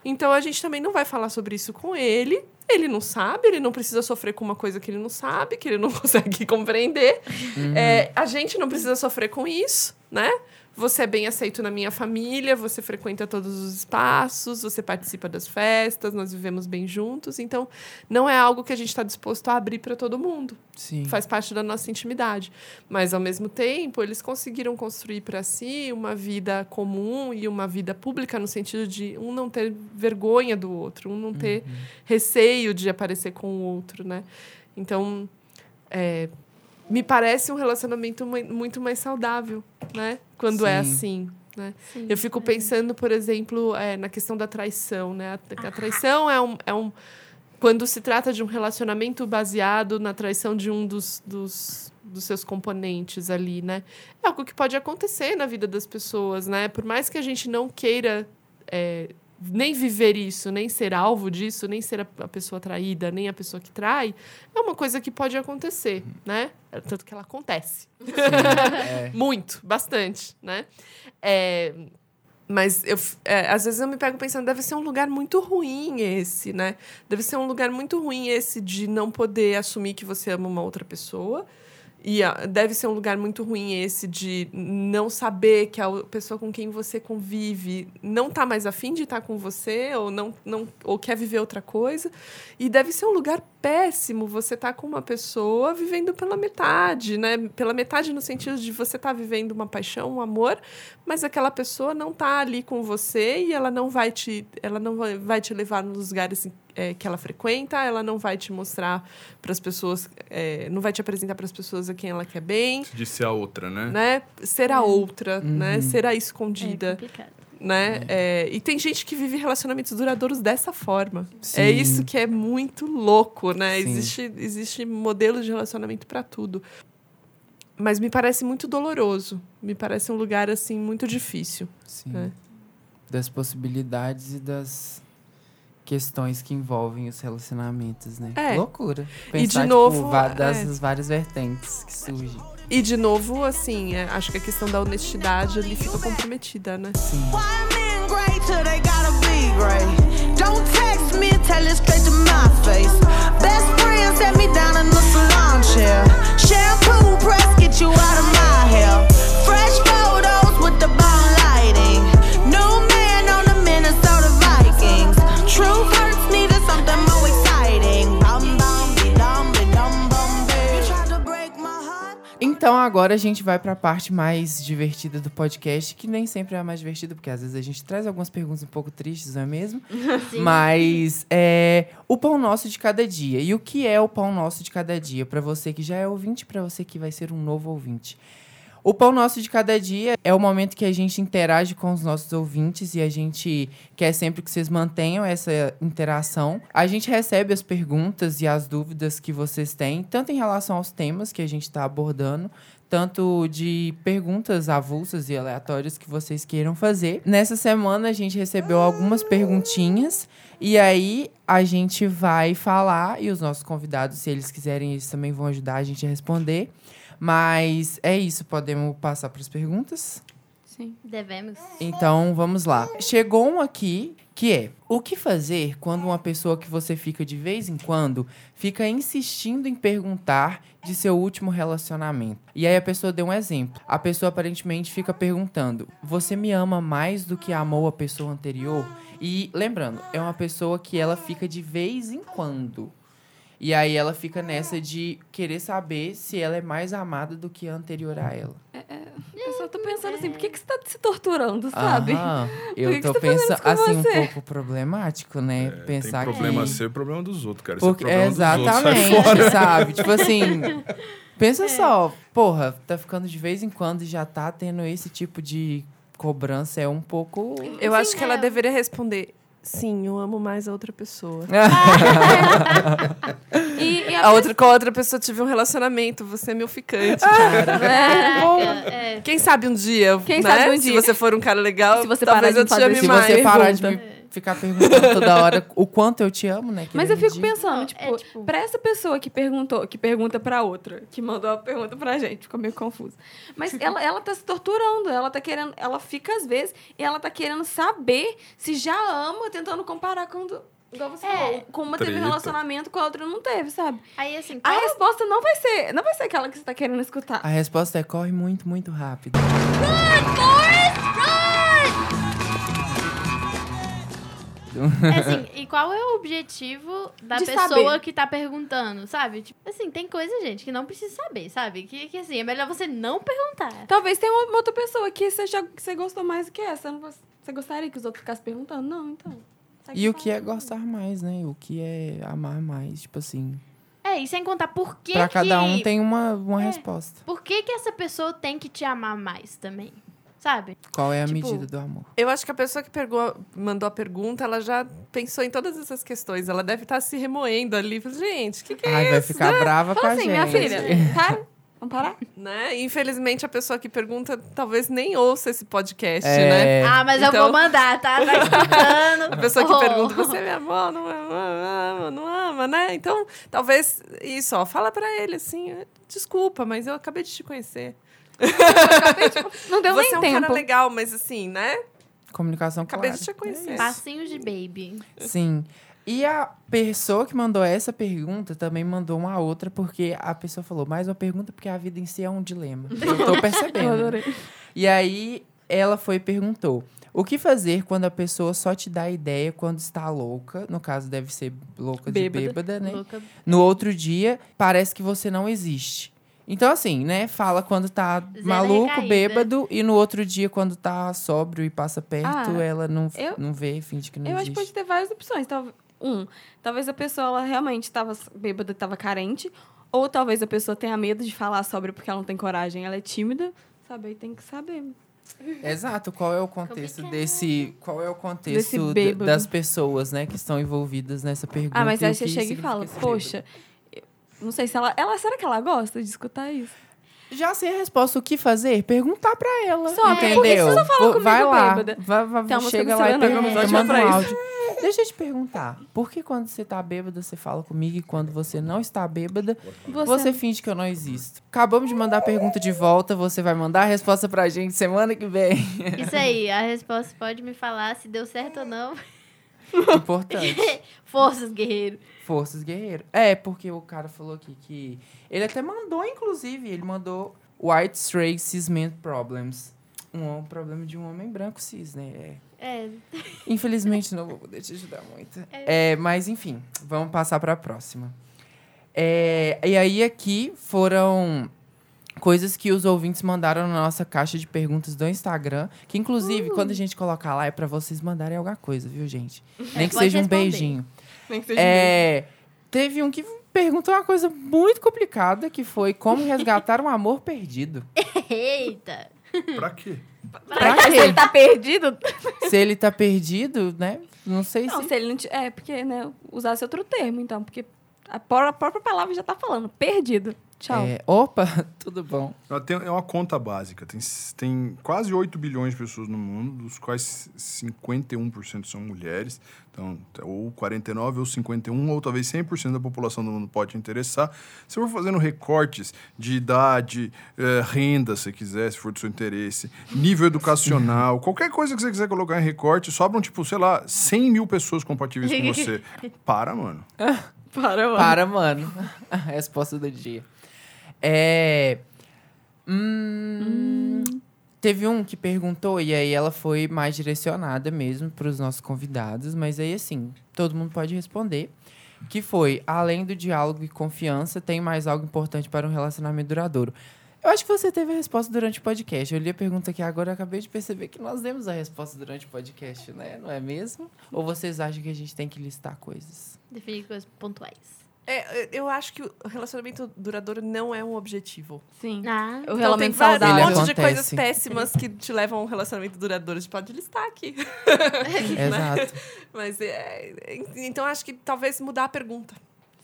Então a gente também não vai falar sobre isso com ele. Ele não sabe, ele não precisa sofrer com uma coisa que ele não sabe, que ele não consegue compreender. Uhum. É, a gente não precisa sofrer com isso, né? Você é bem aceito na minha família, você frequenta todos os espaços, você participa das festas, nós vivemos bem juntos. Então, não é algo que a gente está disposto a abrir para todo mundo Sim. faz parte da nossa intimidade. Mas, ao mesmo tempo, eles conseguiram construir para si uma vida comum e uma vida pública, no sentido de um não ter vergonha do outro, um não ter receio de aparecer com o outro, né? Então, é, me parece um relacionamento mui- muito mais saudável, né? Quando é Sim. assim. Né? Sim, Eu fico é. pensando, por exemplo, é, na questão da traição, né? A, a traição é um, é um. Quando se trata de um relacionamento baseado na traição de um dos, dos, dos seus componentes ali, né? É algo que pode acontecer na vida das pessoas, né? Por mais que a gente não queira é, nem viver isso, nem ser alvo disso, nem ser a, pessoa traída, nem a pessoa que trai, é uma coisa que pode acontecer, né? Tanto que ela acontece. é. Muito, bastante, né? É, mas eu, é, às vezes eu me pego pensando, deve ser um lugar muito ruim esse, né? Deve ser um lugar muito ruim esse de não poder assumir que você ama uma outra pessoa. E deve ser um lugar muito ruim esse de não saber que a pessoa com quem você convive não tá mais afim de estar com você ou não, não ou quer viver outra coisa. E deve ser um lugar péssimo você estar com uma pessoa vivendo pela metade, né? Pela metade no sentido de você estar vivendo uma paixão, um amor, mas aquela pessoa não tá ali com você e ela não vai te, ela não vai te levar nos lugares é, que ela frequenta, ela não vai te mostrar para as pessoas, é, não vai te apresentar para as pessoas a quem ela quer bem, De ser a outra, né? né? Ser a outra, né? Ser a É escondida complicado. né? É, e tem gente que vive relacionamentos duradouros dessa forma. Sim. É isso que é muito louco, né? Sim. Existe, existe modelo de relacionamento para tudo. Mas me parece muito doloroso. Me parece um lugar, assim, muito difícil. Sim. É. Das possibilidades e das questões que envolvem os relacionamentos, né? É. Loucura. E de Pensar, novo, tipo, é. das várias vertentes que surgem. E, de novo, assim, é, acho que a questão da honestidade ali fica comprometida, né? Sim. Why men great till they gotta be great? Don't text me, tell it straight to my face. Best friend set me down in the salon chair. Shampoo press, get you out of my agora a gente vai para a parte mais divertida do podcast, que nem sempre é a mais divertida, porque às vezes a gente traz algumas perguntas um pouco tristes, não é mesmo? Sim. Mas é o pão nosso de cada dia. E o que é o pão nosso de cada dia? Para você que já é ouvinte, para você que vai ser um novo ouvinte. O pão nosso de cada dia é o momento que a gente interage com os nossos ouvintes e a gente quer sempre que vocês mantenham essa interação. A gente recebe as perguntas e as dúvidas que vocês têm, tanto em relação aos temas que a gente está abordando, tanto de perguntas avulsas e aleatórias que vocês queiram fazer. Nessa semana a gente recebeu algumas perguntinhas e aí a gente vai falar e os nossos convidados, se eles quiserem, eles também vão ajudar a gente a responder. Mas é isso, podemos passar para as perguntas? Sim. Devemos. Então, vamos lá. Chegou um aqui que é: o que fazer quando uma pessoa que você fica de vez em quando fica insistindo em perguntar de seu último relacionamento? E aí a pessoa deu um exemplo. A pessoa aparentemente fica perguntando: "Você me ama mais do que amou a pessoa anterior?" E lembrando, é uma pessoa que ela fica de vez em quando. E aí ela fica nessa de querer saber se ela é mais amada do que a anterior a ela. Eu só tô pensando assim, por que, que você tá se torturando, sabe? Aham. Eu que que tô você tá pensando assim um você? pouco problemático, né? Pensar Tem problema que seu e problema dos outros, cara. porque Esse é o problema dos outros. Sai exatamente, fora. sabe? Tipo assim, pensa É. só, porra, tá ficando de vez em quando e já tá tendo esse tipo de cobrança é um pouco Eu Sim, acho que ela é. deveria responder. Sim, eu amo mais a outra pessoa. E, e A outra, com a outra pessoa tive um relacionamento, você é meu ficante, cara. Caraca, é. Quem sabe um dia, Quem né? sabe um Se dia. você for um cara legal, Se você talvez parar eu te ame esse se mais. você parar de pergunta. me ficar perguntando toda hora o quanto eu te amo, né? Mas eu fico pensando, Não, tipo, é, tipo- pra essa pessoa que perguntou, que pergunta pra outra, que mandou a pergunta pra gente, ficou meio confuso. Mas ela, ela tá se torturando, ela tá querendo, ela fica às vezes e ela tá querendo saber se já ama, tentando comparar com do- igual você É. falou, com uma teve um relacionamento, com a outra não teve, sabe? Aí, assim, A qual- resposta não vai ser, não vai ser aquela que você tá querendo escutar. A resposta é corre muito, muito rápido. É assim, e qual é o objetivo da De pessoa saber. que tá perguntando, sabe? Tipo, assim, tem coisa, gente, que não precisa saber, sabe? Que, que assim, é melhor você não perguntar. Talvez tenha uma outra pessoa que você, já, que você gostou mais do que essa. Você gostaria que os outros ficassem perguntando? Não, então. E o que é gostar mais, né? O que é amar mais, tipo assim. É, e sem contar por que pra cada que- um tem uma, uma É. resposta. Por que que essa pessoa tem que te amar mais também? Sabe? Qual é a Tipo, medida do amor? Eu acho que a pessoa que pergou- mandou a pergunta, ela já pensou em todas essas questões. Ela deve estar se remoendo ali. Gente, o que, que é Ai, vai isso? ficar brava com Fala a assim, gente. minha filha, para. Vamos parar? Né? Infelizmente, a pessoa que pergunta talvez nem ouça esse podcast, É. né? ah, mas eu então- vou mandar, tá? Tá escutando. A pessoa que Oh. pergunta, você me amou, não ama, não ama, né? Então, talvez isso, ó, fala pra ele assim, desculpa, mas eu acabei de te conhecer. Não deu você nem é um tempo. cara legal, mas assim, né? Comunicação Acabei clara. de te conhecer. Passinhos de baby. Sim. E a pessoa que mandou essa pergunta também mandou uma outra, porque a pessoa falou, mais uma pergunta, porque a vida em si é um dilema. Eu tô Eu percebendo. adorei. E aí ela foi e perguntou: o que fazer quando a pessoa só te dá ideia quando está louca? No caso, deve ser louca de Bêbada. bêbada, né? Louca. No outro dia, parece que você não existe. Então, assim, né? Fala quando tá Zero maluco, recaída. bêbado, e no outro dia, quando tá sóbrio e passa perto, Ah, ela não, eu- não vê, finge que não Eu acho que existe. pode ter várias opções. Um, talvez a pessoa ela realmente estava bêbada, estava carente. Ou talvez a pessoa tenha medo de falar sobre porque ela não tem coragem, ela é tímida. Sabe, aí tem que saber. Exato, qual é o contexto Complicado. desse. Qual é o contexto bêbado. das pessoas, né, que estão envolvidas nessa pergunta? Ah, mas e aí você chega e fala, poxa, eu não sei se ela, ela. Será que ela gosta de escutar isso? Já sei a resposta, o que fazer? Perguntar pra ela. Só, entendeu? por que você só fala Vou- comigo vai lá, bêbada? vai, vai, Tem uma música chega lá e pergunta, Gomez manda pra um áudio. Deixa eu te perguntar, por que quando você tá bêbada, você fala comigo e quando você não está bêbada, você, finge que eu não existo? Acabamos de mandar a pergunta de volta, você vai mandar a resposta pra gente semana que vem. Isso aí, a resposta pode me falar se deu certo ou não. Importante. Forças, guerreiro. Forças Guerreiro. É, porque o cara falou aqui que. Ele até mandou, inclusive, ele mandou White Stray Cis Men Problems. Um, problema de um homem branco cis, né? É. É, Infelizmente não vou poder te ajudar muito. É, mas enfim, vamos passar para a próxima. É, e aí aqui foram coisas que os ouvintes mandaram na nossa caixa de perguntas do Instagram. Que, inclusive, quando a gente colocar lá, é pra vocês mandarem alguma coisa, viu, gente? Nem que seja um responder. beijinho. Nem que seja É, teve um que perguntou uma coisa muito complicada, que foi como resgatar um amor perdido. Eita! Pra quê? Pra Se ele quê? tá perdido. Se ele tá perdido, né? Não sei Não, se... se ele não. ti- É, porque, né? Usasse outro termo, então. Porque a pró- a própria palavra já tá falando. Perdido. Tchau. É, opa, tudo bom. Ela tem- É uma conta básica. Tem, tem quase 8 bilhões de pessoas no mundo, dos quais 51% são mulheres. Então, ou 49, ou 51, ou talvez 100% da população do mundo pode interessar. Se for fazendo recortes de idade, eh, renda, se quiser, se for do seu interesse, nível educacional, qualquer coisa que você quiser colocar em recorte, sobram, tipo, sei lá, 100 mil pessoas compatíveis com você. Para, mano. Para, mano. Para, mano. A resposta do dia. É. hum, Teve um que perguntou, e aí ela foi mais direcionada mesmo para os nossos convidados, mas aí assim, todo mundo pode responder. Que foi, além do diálogo e confiança, tem mais algo importante para um relacionamento duradouro. Eu acho que você teve a resposta durante o podcast. Eu li a pergunta aqui agora e acabei de perceber que nós demos a resposta durante o podcast, né? Não é mesmo? Ou vocês acham que a gente tem que listar coisas? Definir coisas pontuais. É, eu acho que o relacionamento duradouro não é um objetivo. Sim. Ah, O Então, relacionamento tem vários- saudável. um monte de coisas péssimas que te levam a um relacionamento duradouro. A gente pode listar aqui. Exato. Mas é, é, então acho que talvez mudar a pergunta.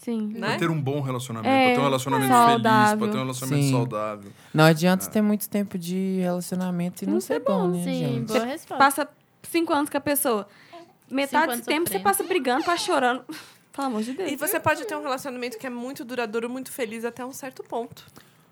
Sim. Né? Pra ter um bom relacionamento, É, pra ter um relacionamento saudável. feliz, pra ter um relacionamento Sim. saudável. Não adianta ter muito tempo de relacionamento e não, Não ser ser bom, bom, né, sim, gente? boa Você resposta. Passa cinco anos com a pessoa. Metade do tempo você sofrendo. passa brigando, passa chorando. Pelo amor de Deus. E você pode ter um relacionamento que é muito duradouro, muito feliz até um certo ponto.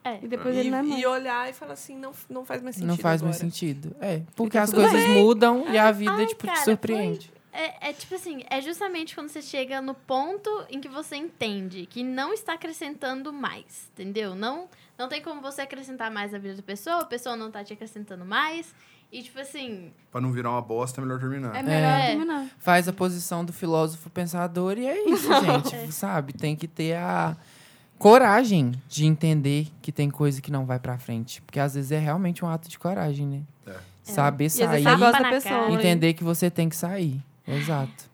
É. E depois E, ele não é mais. e olhar e falar assim, não, não faz mais sentido Não faz mais agora. sentido. É, porque tá as coisas mudam e a vida, Ai, tipo, cara, te surpreende. É, é tipo assim, é justamente quando você chega no ponto em que você entende que não está acrescentando mais, entendeu? Não, não tem como você acrescentar mais na vida da pessoa, a pessoa não tá te acrescentando mais. E tipo assim, Pra não virar uma bosta, é melhor terminar. É melhor É. terminar. Faz a posição do filósofo pensador e é isso, gente. Sabe? Tem que ter a coragem de entender que tem coisa que não vai pra frente. Porque às vezes é realmente um ato de coragem, né? É. Saber E vezes sair, e- entender que você tem que sair. Exato.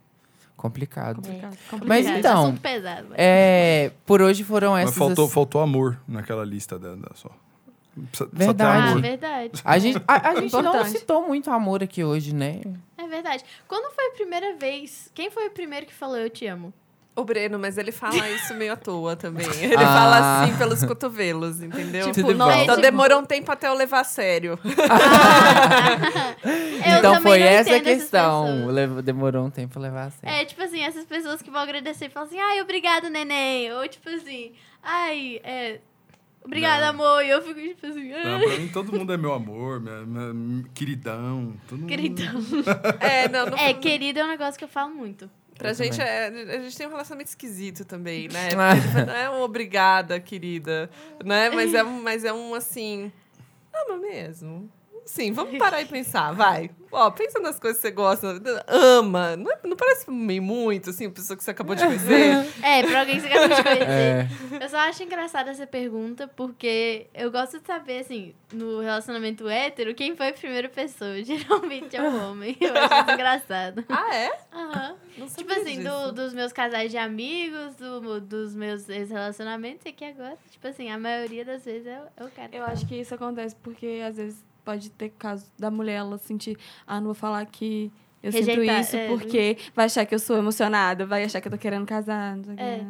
Complicado. Complicado, Mas complicado. então, pesado. mas- É, por hoje foram Mas essas. faltou, as- faltou amor naquela lista da, da só. Precisa, precisa Verdade. Ah, amor. verdade. A gente, a, a gente não citou muito amor aqui hoje, né? É verdade. Quando foi a primeira vez? Quem foi o primeiro que falou eu te amo? O Breno, mas ele fala isso meio à toa também. Ele Ah. fala assim pelos cotovelos, entendeu? Tudo não é Então tipo- demorou um tempo até eu levar a sério. Eu então foi essa a questão. Demorou um tempo levar a sério. É, tipo assim, essas pessoas que vão agradecer e falam assim, ai, obrigado, neném. Ou tipo assim, ai, é. Obrigado, Não. amor. E eu fico tipo assim, Não, ah, pra mim todo mundo é meu amor, minha, minha- queridão. Todo mundo... queridão. É, não, não É, querido é um negócio que eu falo muito. Pra Eu gente, é, a gente tem um relacionamento esquisito também, né? Ah. Porque não é um obrigada, querida, né? Mas é mas é um assim, ama mesmo. Sim, vamos parar e pensar, vai. Ó, pensa nas coisas que você gosta, ama. Não, é- não parece meio muito, assim, a pessoa que você acabou de conhecer? É, pra alguém que você acabou de conhecer. É. Eu só acho engraçada essa pergunta, porque eu gosto de saber, assim, no relacionamento hétero, quem foi a primeira pessoa. Geralmente é o homem. Eu acho isso engraçado. ah, é? Aham. Não Tipo assim, do- dos meus casais de amigos, do- dos meus ex-relacionamentos, e aqui agora, tipo assim, a maioria das vezes é, é o cara. Eu acho que isso acontece porque às vezes pode ter caso da mulher ela sentir, ah, não vou falar que eu sinto Rejeitar, isso é. porque vai achar que eu sou emocionada, vai achar que eu tô querendo casar. Não sei o É.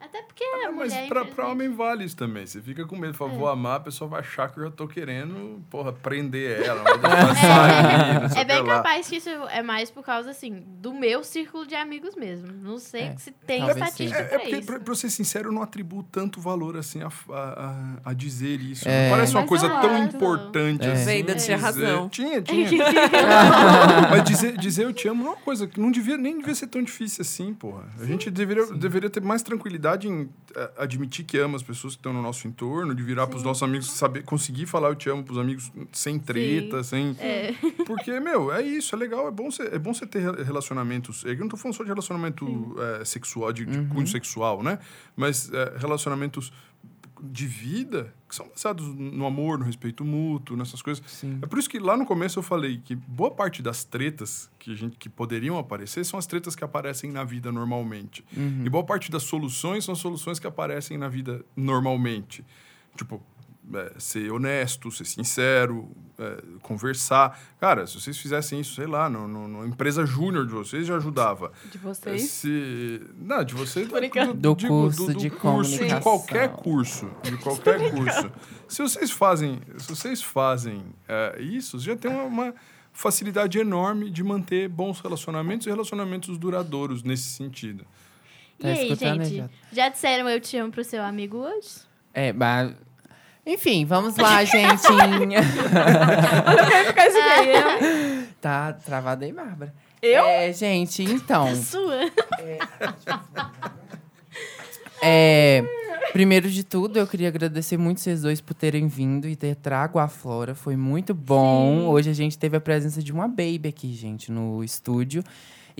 Até porque Ah, a mas mulher, pra, pra infelizmente- homem vale isso também. Você fica com medo, fala, vou amar, a pessoa vai achar que eu já tô querendo, porra, prender ela, sei É o bem capaz que isso é mais por causa, assim, do meu círculo de amigos mesmo. Não sei É, se tem talvez estatística É, é pra porque, isso. pra, pra ser sincero, eu não atribuo tanto valor assim a, a, a- dizer isso. É. Não parece uma Mas coisa eu tão importante É. assim. Veida tinha dizer- razão. Tinha, tinha. Mas dizer, dizer eu te amo não é uma coisa que não devia, nem devia ser tão difícil assim, porra. A gente deveria, deveria ter mais tranquilidade em eh, admitir que ama as pessoas que estão no nosso entorno, de virar pros nossos amigos, saber, conseguir falar eu te amo pros amigos sem treta, sem... É. Porque, meu, é isso, é legal, é bom você, é bom você ter re- relacionamentos. Eu não tô falando só de relacionamento eh, sexual, de, de cunho sexual, né? Mas eh, relacionamentos de vida que são baseados no amor, no respeito mútuo, nessas coisas. Sim. É por isso que lá no começo eu falei que boa parte das tretas que, a gente, que poderiam aparecer são as tretas que aparecem na vida normalmente. Uhum. E boa parte das soluções são soluções que aparecem na vida normalmente. Tipo, é, ser honesto, ser sincero, é, conversar. Cara, se vocês fizessem isso, sei lá, no, no- numa empresa júnior de vocês, já ajudava. De vocês? Se, não, de vocês. brincando. Do digo, curso de curso, de qualquer curso. De qualquer curso. Se vocês fazem, se vocês fazem é, isso, já tem uma, uma facilidade enorme de manter bons relacionamentos e relacionamentos duradouros nesse sentido. E Tá aí, escutando, gente? Jota? Já disseram eu te amo pro seu amigo hoje? É, mas... Enfim, vamos lá, gente. Tá travada aí, Bárbara. Eu? É, gente, então... Sua? É, primeiro de tudo, eu queria agradecer muito vocês dois por terem vindo e ter trago a Flora. Foi muito bom. Hoje a gente teve a presença de uma baby aqui, gente, no estúdio.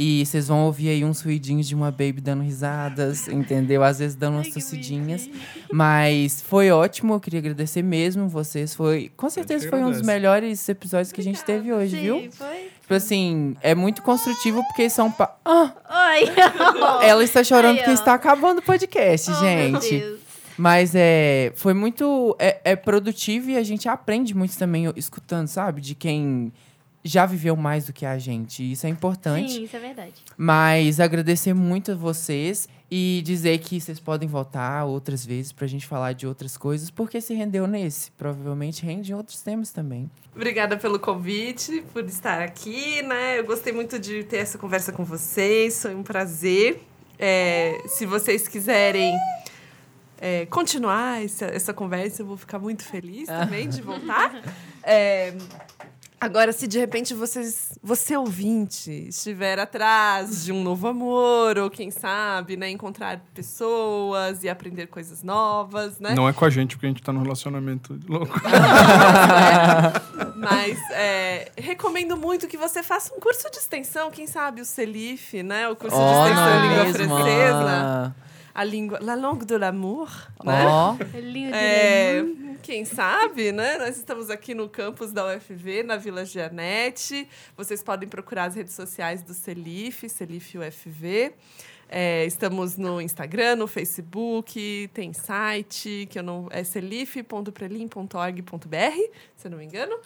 E vocês vão ouvir aí uns ruidinhos de uma baby dando risadas, entendeu? Às vezes dando umas tossidinhas. Mas foi ótimo, eu queria agradecer mesmo vocês. Foi, com certeza foi um dos melhores episódios que a gente teve hoje, Sim, viu? foi? Tipo assim, é muito construtivo porque são. Pa... Ah, Oi! ela está chorando porque está acabando o podcast, Oh, gente. Mas é, foi muito é, é produtivo e a gente aprende muito também escutando, sabe? De quem já viveu mais do que a gente. Isso é importante. Sim, isso é verdade. Mas agradecer muito a vocês e dizer que vocês podem voltar outras vezes pra gente falar de outras coisas, porque se rendeu nesse. Provavelmente rende em outros temas também. Obrigada pelo convite, por estar aqui, né? Eu gostei muito de ter essa conversa com vocês, foi um prazer. É, se vocês quiserem é, continuar essa, essa conversa, eu vou ficar muito feliz também de voltar. É, agora, se de repente vocês, você ouvinte estiver atrás de um novo amor, ou quem sabe, né, encontrar pessoas e aprender coisas novas, né? Não é com a gente, porque a gente tá num relacionamento louco. Mas é, recomendo muito que você faça um curso de extensão, quem sabe o CELIF, né? O curso de Ó, extensão em língua francesa. A língua, la langue de l'amour, né? Ó, É lindo. É, quem sabe, né? Nós estamos aqui no campus da UFV, na Vila Gianete. Vocês podem procurar as redes sociais do Celif, Celif UFV. É, estamos no Instagram, no Facebook, tem site, que eu não, é celif.prelim.org.br, se eu não me engano.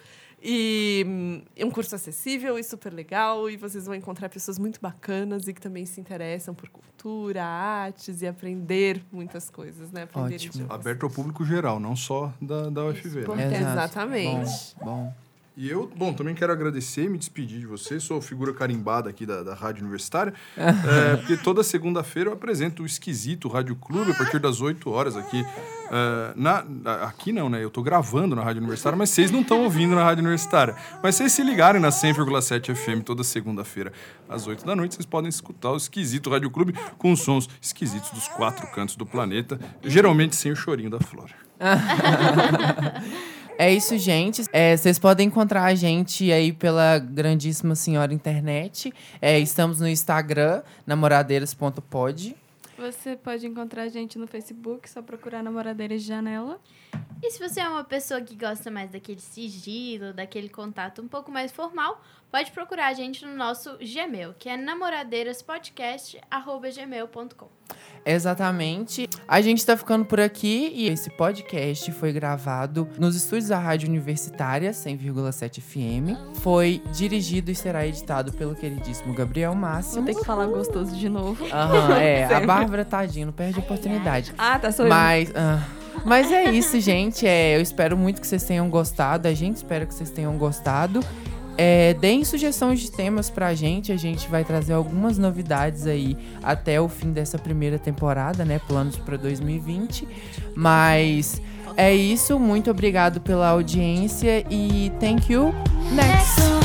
E hum, é um curso acessível e super legal, e vocês vão encontrar pessoas muito bacanas e que também se interessam por cultura, artes e aprender muitas coisas, né? Aprender Ótimo. Aberto ao público geral, não só da, da UFV. Né? Exatamente. Bom, bom. E eu, bom, também quero agradecer e me despedir de você. Sou figura carimbada aqui da, da Rádio Universitária. é, porque toda segunda-feira eu apresento o Esquisito Rádio Clube a partir das 8 horas aqui. É, na, aqui não, né? Eu tô gravando na Rádio Universitária, mas vocês não estão ouvindo na Rádio Universitária. Mas se vocês se ligarem na 100,7 FM toda segunda-feira, às 8 da noite, vocês podem escutar o Esquisito Rádio Clube com sons esquisitos dos quatro cantos do planeta, geralmente sem o chorinho da Flora. É isso, gente. É, vocês podem encontrar a gente aí pela grandíssima senhora internet. É, estamos no Instagram, namoradeiras.pod. Você pode encontrar a gente no Facebook, só procurar Namoradeiras de Janela. E se você é uma pessoa que gosta mais daquele sigilo, daquele contato um pouco mais formal, pode procurar a gente no nosso Gmail, que é namoradeiraspodcast.gmail.com. Exatamente. A gente tá ficando por aqui e esse podcast foi gravado nos estúdios da Rádio Universitária 100,7 FM. Foi dirigido e será editado pelo queridíssimo Gabriel Vou Máximo. ter que falar gostoso de novo. Aham, é. A. Bárbara, tadinha, não perde a oportunidade. Ah, tá, sou. Mas, ah, mas é isso, gente. É, eu espero muito que vocês tenham gostado. A gente espera que vocês tenham gostado. É, deem sugestões de temas pra gente. A gente vai trazer algumas novidades aí até o fim dessa primeira temporada, né? Planos pra 2020. Mas é isso. Muito obrigado pela audiência e thank you. Next.